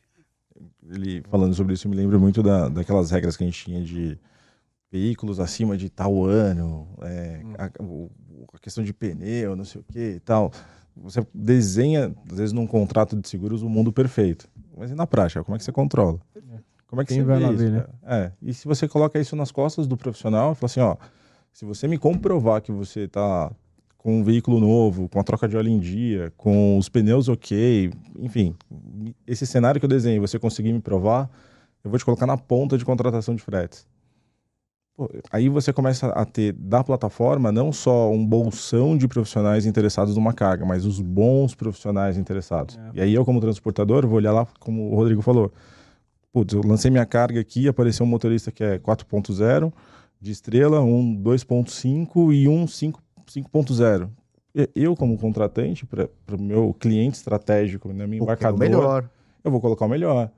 Ele falando sobre isso, me lembro muito da, daquelas regras que a gente tinha de veículos acima de tal ano, é, a, o- a questão de pneu, não sei o que e tal. Você desenha, às vezes, num contrato de seguros, o mundo perfeito. Mas e na prática, como é que você controla? Como é que Quem você vai vê lá isso, ver, né? É, e se você coloca isso nas costas do profissional, fala assim, ó, se você me comprovar que você está com um veículo novo, com a troca de óleo em dia, com os pneus ok, enfim, esse cenário que eu desenhei, você conseguir me provar, eu vou te colocar na ponta de contratação de fretes. Pô, aí você começa a ter da plataforma não só um bolsão de profissionais interessados numa carga, mas os bons profissionais interessados. É. E aí eu, como transportador, vou olhar lá, como o Rodrigo falou, putz, eu lancei minha carga aqui, apareceu um motorista que é 4.0 de estrela, um 2.5 e um 5 5.0. E- Eu, como contratante, para o meu cliente estratégico, na minha O que é o embarcadora, melhor. eu vou colocar o melhor.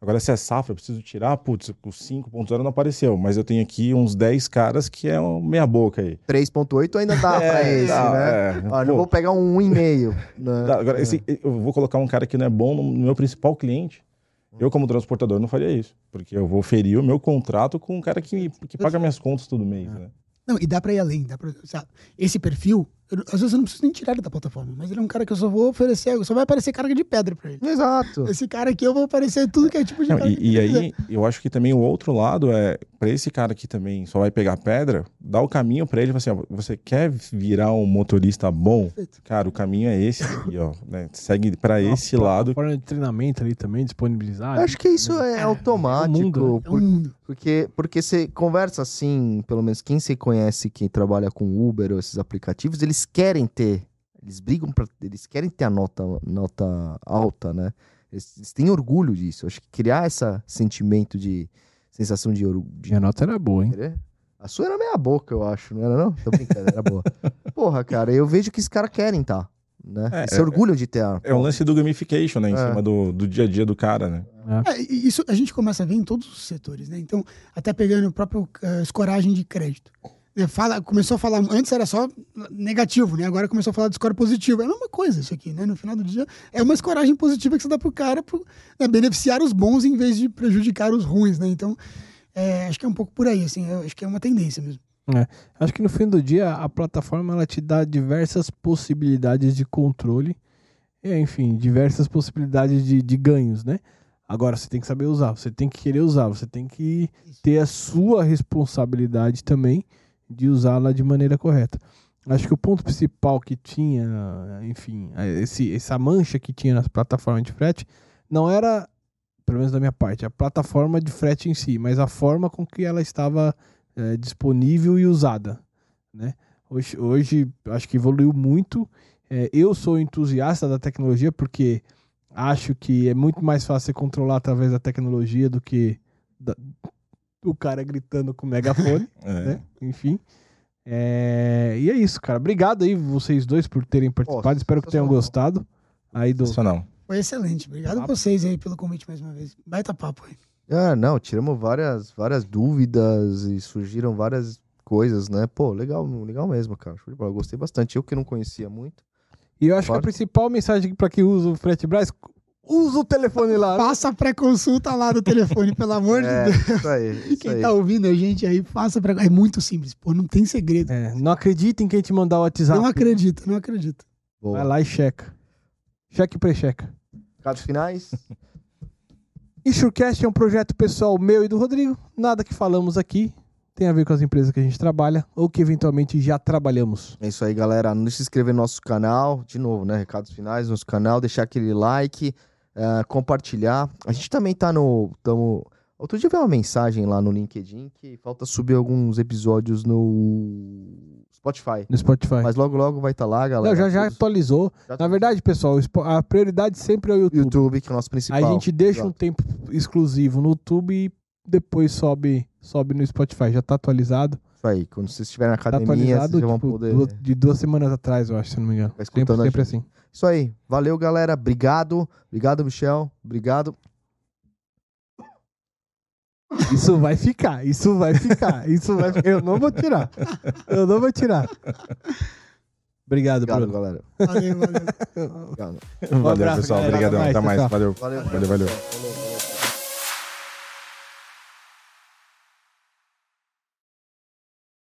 Agora, se é safra, eu preciso tirar, putz, o 5.0 não apareceu, mas eu tenho aqui uns 10 caras que é um meia boca aí. 3.8 ainda dá pra esse, dá, né? é. Pô, não vou pegar um 1,5. Né? dá. Agora, esse- eu vou colocar um cara que não é bom no meu principal cliente. Eu, como transportador, não faria isso. Porque eu vou ferir o meu contrato com um cara que, que paga minhas contas todo mês, né? Não, e dá pra ir além. Dá pra, sabe? Esse perfil, eu- às vezes eu não preciso nem tirar ele da plataforma, mas ele é um cara que eu só vou oferecer, só vai aparecer carga de pedra pra ele. Exato. Esse cara aqui eu vou oferecer tudo que é tipo de Não, carga e, que e ele quiser. aí, eu acho que também o outro lado é, pra esse cara que também só vai pegar pedra, dá o caminho pra ele, assim, ó, você quer virar um motorista bom? Perfeito. Cara, o caminho é esse aqui, ó, né? Segue pra esse Uma lado. Forma de treinamento ali também, disponibilizar. Eu acho que isso é, É, automático. é mundo, né? É por- um mundo. Porque, porque você conversa assim, pelo menos quem você conhece que trabalha com Uber ou esses aplicativos, eles querem ter, eles brigam para, eles querem ter a nota, nota alta, né? Eles, eles têm orgulho disso. Eu acho que criar esse sentimento de sensação de orgulho. Minha nota era boa, hein? A sua era meia boca, eu acho, não era não? Tô brincando, era boa. Porra, cara, eu vejo que esses caras querem, tá? Né? É, Esse é- orgulho de ter a... É o lance do gamification, né? Em É. cima do, do dia a dia do cara, né? É, e isso a gente começa a ver em todos os setores, né? Então, até pegando o próprio eh, escoragem de crédito. Né, Fala, começou a falar, antes era só negativo, né? Agora começou a falar de score positivo. É a mesma coisa isso aqui, né? No final do dia, é uma escoragem positiva que você dá pro cara pro né, beneficiar os bons em vez de prejudicar os ruins, né? Então, é, acho que é um pouco por aí, assim. acho que é uma tendência mesmo. Acho que no fim do dia a plataforma ela te dá diversas possibilidades de controle, e, enfim, diversas possibilidades de, de ganhos, né? Agora você tem que saber usar, você tem que querer usar, você tem que ter a sua responsabilidade também de usá-la de maneira correta. Acho que o ponto principal que tinha, enfim, esse, essa mancha que tinha nas plataformas de frete não era, pelo menos da minha parte, a plataforma de frete em si, mas a forma com que ela estava é, disponível e usada, né? Hoje, hoje acho que evoluiu muito. É, eu sou entusiasta da tecnologia porque acho que é muito mais fácil controlar através da tecnologia do que da- o cara gritando com o megafone, É. né? Enfim. É, e é isso, cara. Obrigado aí vocês dois por terem participado. Espero que tenham gostado. Aí do, Sensacional. Foi excelente. Obrigado a Papo. vocês aí pelo convite mais uma vez. Baita papo aí. Ah, não, tiramos várias, várias dúvidas e surgiram várias coisas, né? Pô, legal, legal mesmo, cara. Eu gostei bastante. Eu que não conhecia muito. E eu acho que a Claro. principal mensagem para quem usa o Frete Brás, usa o telefone lá. Faça a pré-consulta lá do telefone, pelo amor É, de Deus. isso aí, isso Quem aí. tá ouvindo a gente aí, faça pré É muito simples, pô, não tem segredo. É, não acredita em quem te mandar o WhatsApp. Não acredita, não acredita. Boa. Vai lá e checa. Checa e pré-checa. Recados finais? Insurecast é um projeto pessoal meu e do Rodrigo. Nada que falamos aqui tem a ver com as empresas que a gente trabalha ou que eventualmente já trabalhamos. É isso aí, galera. Não se inscrever no nosso canal. De novo, né? Recados finais no nosso canal. Deixar aquele like, eh, compartilhar. A gente também tá no. Tamo... Outro dia veio uma mensagem lá no LinkedIn que falta subir alguns episódios no Spotify. No Spotify. Mas logo, logo vai estar lá, galera. Não, já, já atualizou. já Na verdade, pessoal, a prioridade sempre é o YouTube. YouTube, que é o nosso principal. A gente deixa um Exato. tempo exclusivo no YouTube e depois sobe, sobe no Spotify. Já tá atualizado. Isso aí. Quando vocês estiverem na Tá academia, atualizado vocês vão tipo, poder. de duas semanas atrás, eu acho, se não me engano. Ficar Sempre, escutando sempre assim. Isso aí. Valeu, galera. Obrigado. Obrigado, Michel. Obrigado. Isso vai ficar, isso vai ficar, isso vai Eu não vou tirar. Eu não vou tirar. Obrigado, Obrigado, Bruno. galera. Valeu, valeu. Obrigado. Valeu, abraço, pessoal. Obrigadão. Até Até mais. Valeu. Valeu. Valeu, valeu.